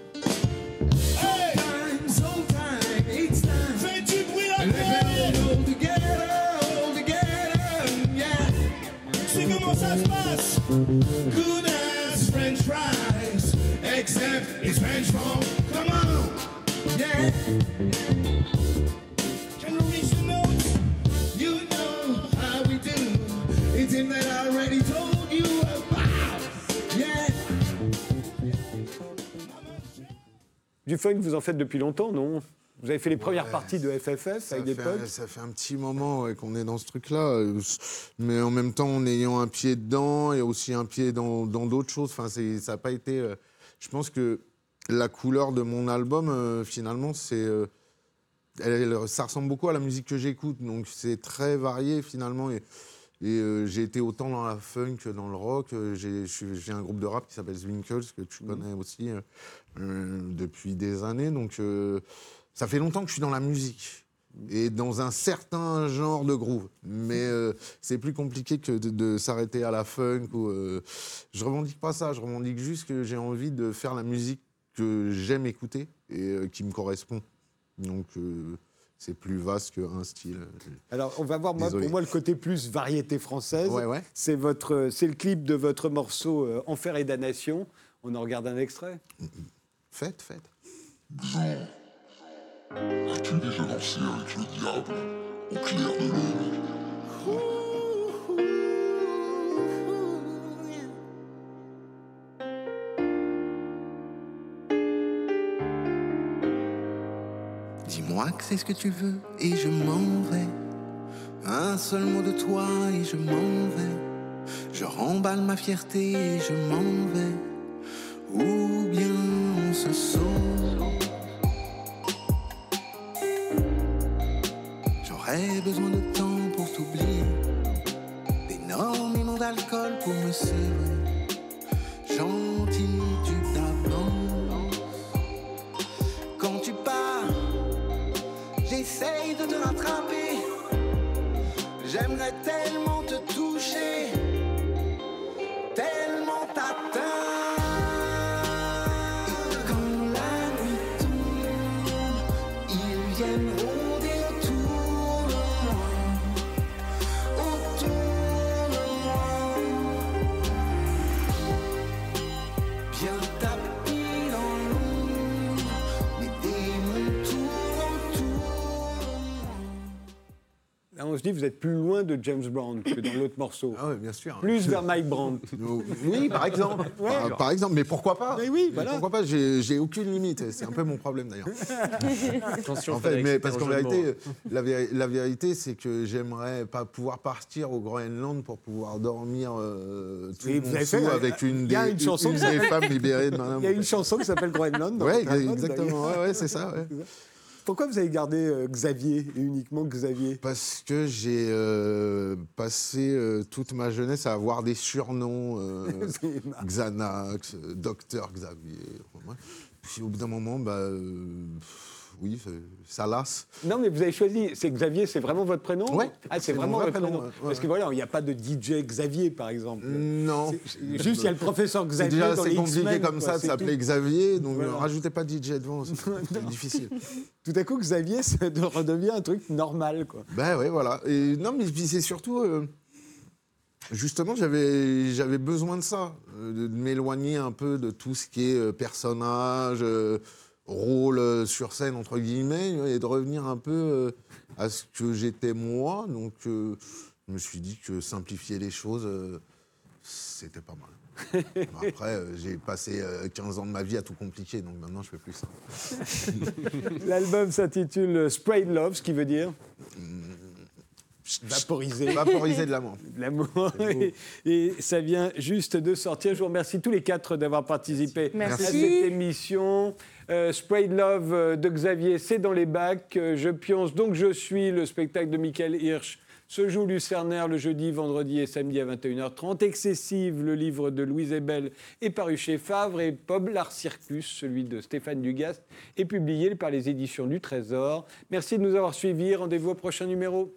Du vous en faites depuis longtemps, non? Vous avez fait les premières Ouais, parties de FFF avec des potes ça fait un petit moment ouais, qu'on est dans ce truc-là, euh, mais en même temps en ayant un pied dedans et aussi un pied dans d'autres choses. Enfin, ça n'a pas été. euh, je pense que la couleur de mon album, euh, finalement, c'est. euh, ça ressemble beaucoup à la musique que j'écoute, donc c'est très varié finalement. Et, et, euh, j'ai été autant dans la funk que dans le rock. J'ai un groupe de rap qui s'appelle Zwinkels, que tu connais aussi euh, depuis des années. Donc euh, ça fait longtemps que je suis dans la musique et dans un certain genre de groove. Mais euh, c'est plus compliqué que de, de s'arrêter à la funk. Ou, euh, je revendique pas ça, je revendique juste que j'ai envie de faire la musique que j'aime écouter et euh, qui me correspond. Donc, euh, c'est plus vaste qu'un style. Alors, on va voir, moi, pour moi, le côté plus variété française. Ouais, ouais. C'est votre, c'est le clip de votre morceau euh, Enfer et damnation. On en regarde un extrait. Faites, faites. As-tu déjà avec le diable au clair de lune Dis-moi que c'est ce que tu veux et je m'en vais. Un seul mot de toi et je m'en vais. Je remballe ma fierté et je m'en vais. Ou bien on se sauve. J'aurais besoin de temps pour t'oublier. D'énormément d'alcool pour me serrer. Gentil, tu t'avances. Quand tu pars, j'essaye de te rattraper. J'aimerais tellement on se dit, vous êtes plus loin de James Brown que dans l'autre morceau. Ah ouais, bien sûr. Plus vers Mike Brandt. Oui, par exemple. par, par exemple, mais pourquoi pas Mais oui, Mais voilà. Pourquoi pas J'ai aucune limite. C'est un peu mon problème d'ailleurs. Attention, En fait, mais parce qu'en vérité, mots. la, vé- la vérité, c'est que j'aimerais pas pouvoir partir au Groenland pour pouvoir dormir euh, tout Oui, vous mon sou fait, avec euh, une il y des, a une chanson une des femmes libérées de Madame. Il y a une chanson qui s'appelle Groenland. album, exactement. Ouais, ouais, c'est ça. ouais. Pourquoi vous avez gardé euh, Xavier et uniquement Xavier? Parce que j'ai euh, passé euh, toute ma jeunesse à avoir des surnoms. Xanax, Docteur Xavier. Puis au bout d'un moment, bah, oui, c'est- ça lasse. Non, mais vous avez choisi. C'est Xavier, c'est vraiment votre prénom Ouais, Ah, c'est c'est vraiment vrai votre prénom, Parce que voilà, il n'y a pas de DJ Xavier, par exemple. Non. C'est- Juste, il y a le professeur C'est Xavier déjà les compliqué comme quoi, ça de c'est s'appeler. Xavier, donc Voilà. ne rajoutez pas DJ devant, c'est c'est difficile. Tout à coup, Xavier, ça de- redevient un truc normal, quoi. Ben ouais, voilà. Et non, mais c'est surtout. euh, justement, j'avais j'avais besoin de ça, euh, de, de m'éloigner un peu de tout ce qui est euh, personnage, euh, rôle euh, sur scène, entre guillemets, et de revenir un peu euh, à ce que j'étais moi. Donc, euh, je me suis dit que simplifier les choses, c'était pas mal. Après, euh, j'ai passé euh, 15 ans de ma vie à tout compliquer, donc maintenant, je fais plus ça. L'album s'intitule Spray Love, ce qui veut dire vaporiser. Vaporiser de l'amour. de l'amour. Et, et ça vient juste de sortir. Je vous remercie tous les quatre d'avoir participé Merci. à cette émission. Euh, Spray Love euh, de Xavier, c'est dans les bacs. Euh, je pionce, donc je suis le spectacle de Michael Hirsch. Se joue Lucernaire le jeudi, vendredi et samedi à 21h30. Excessive, le livre de Louise Ebel, est paru chez Favre. Et Poblar Circus, celui de Stéphane Dugast, est publié par les éditions du Trésor. Merci de nous avoir suivis. Rendez-vous au prochain numéro.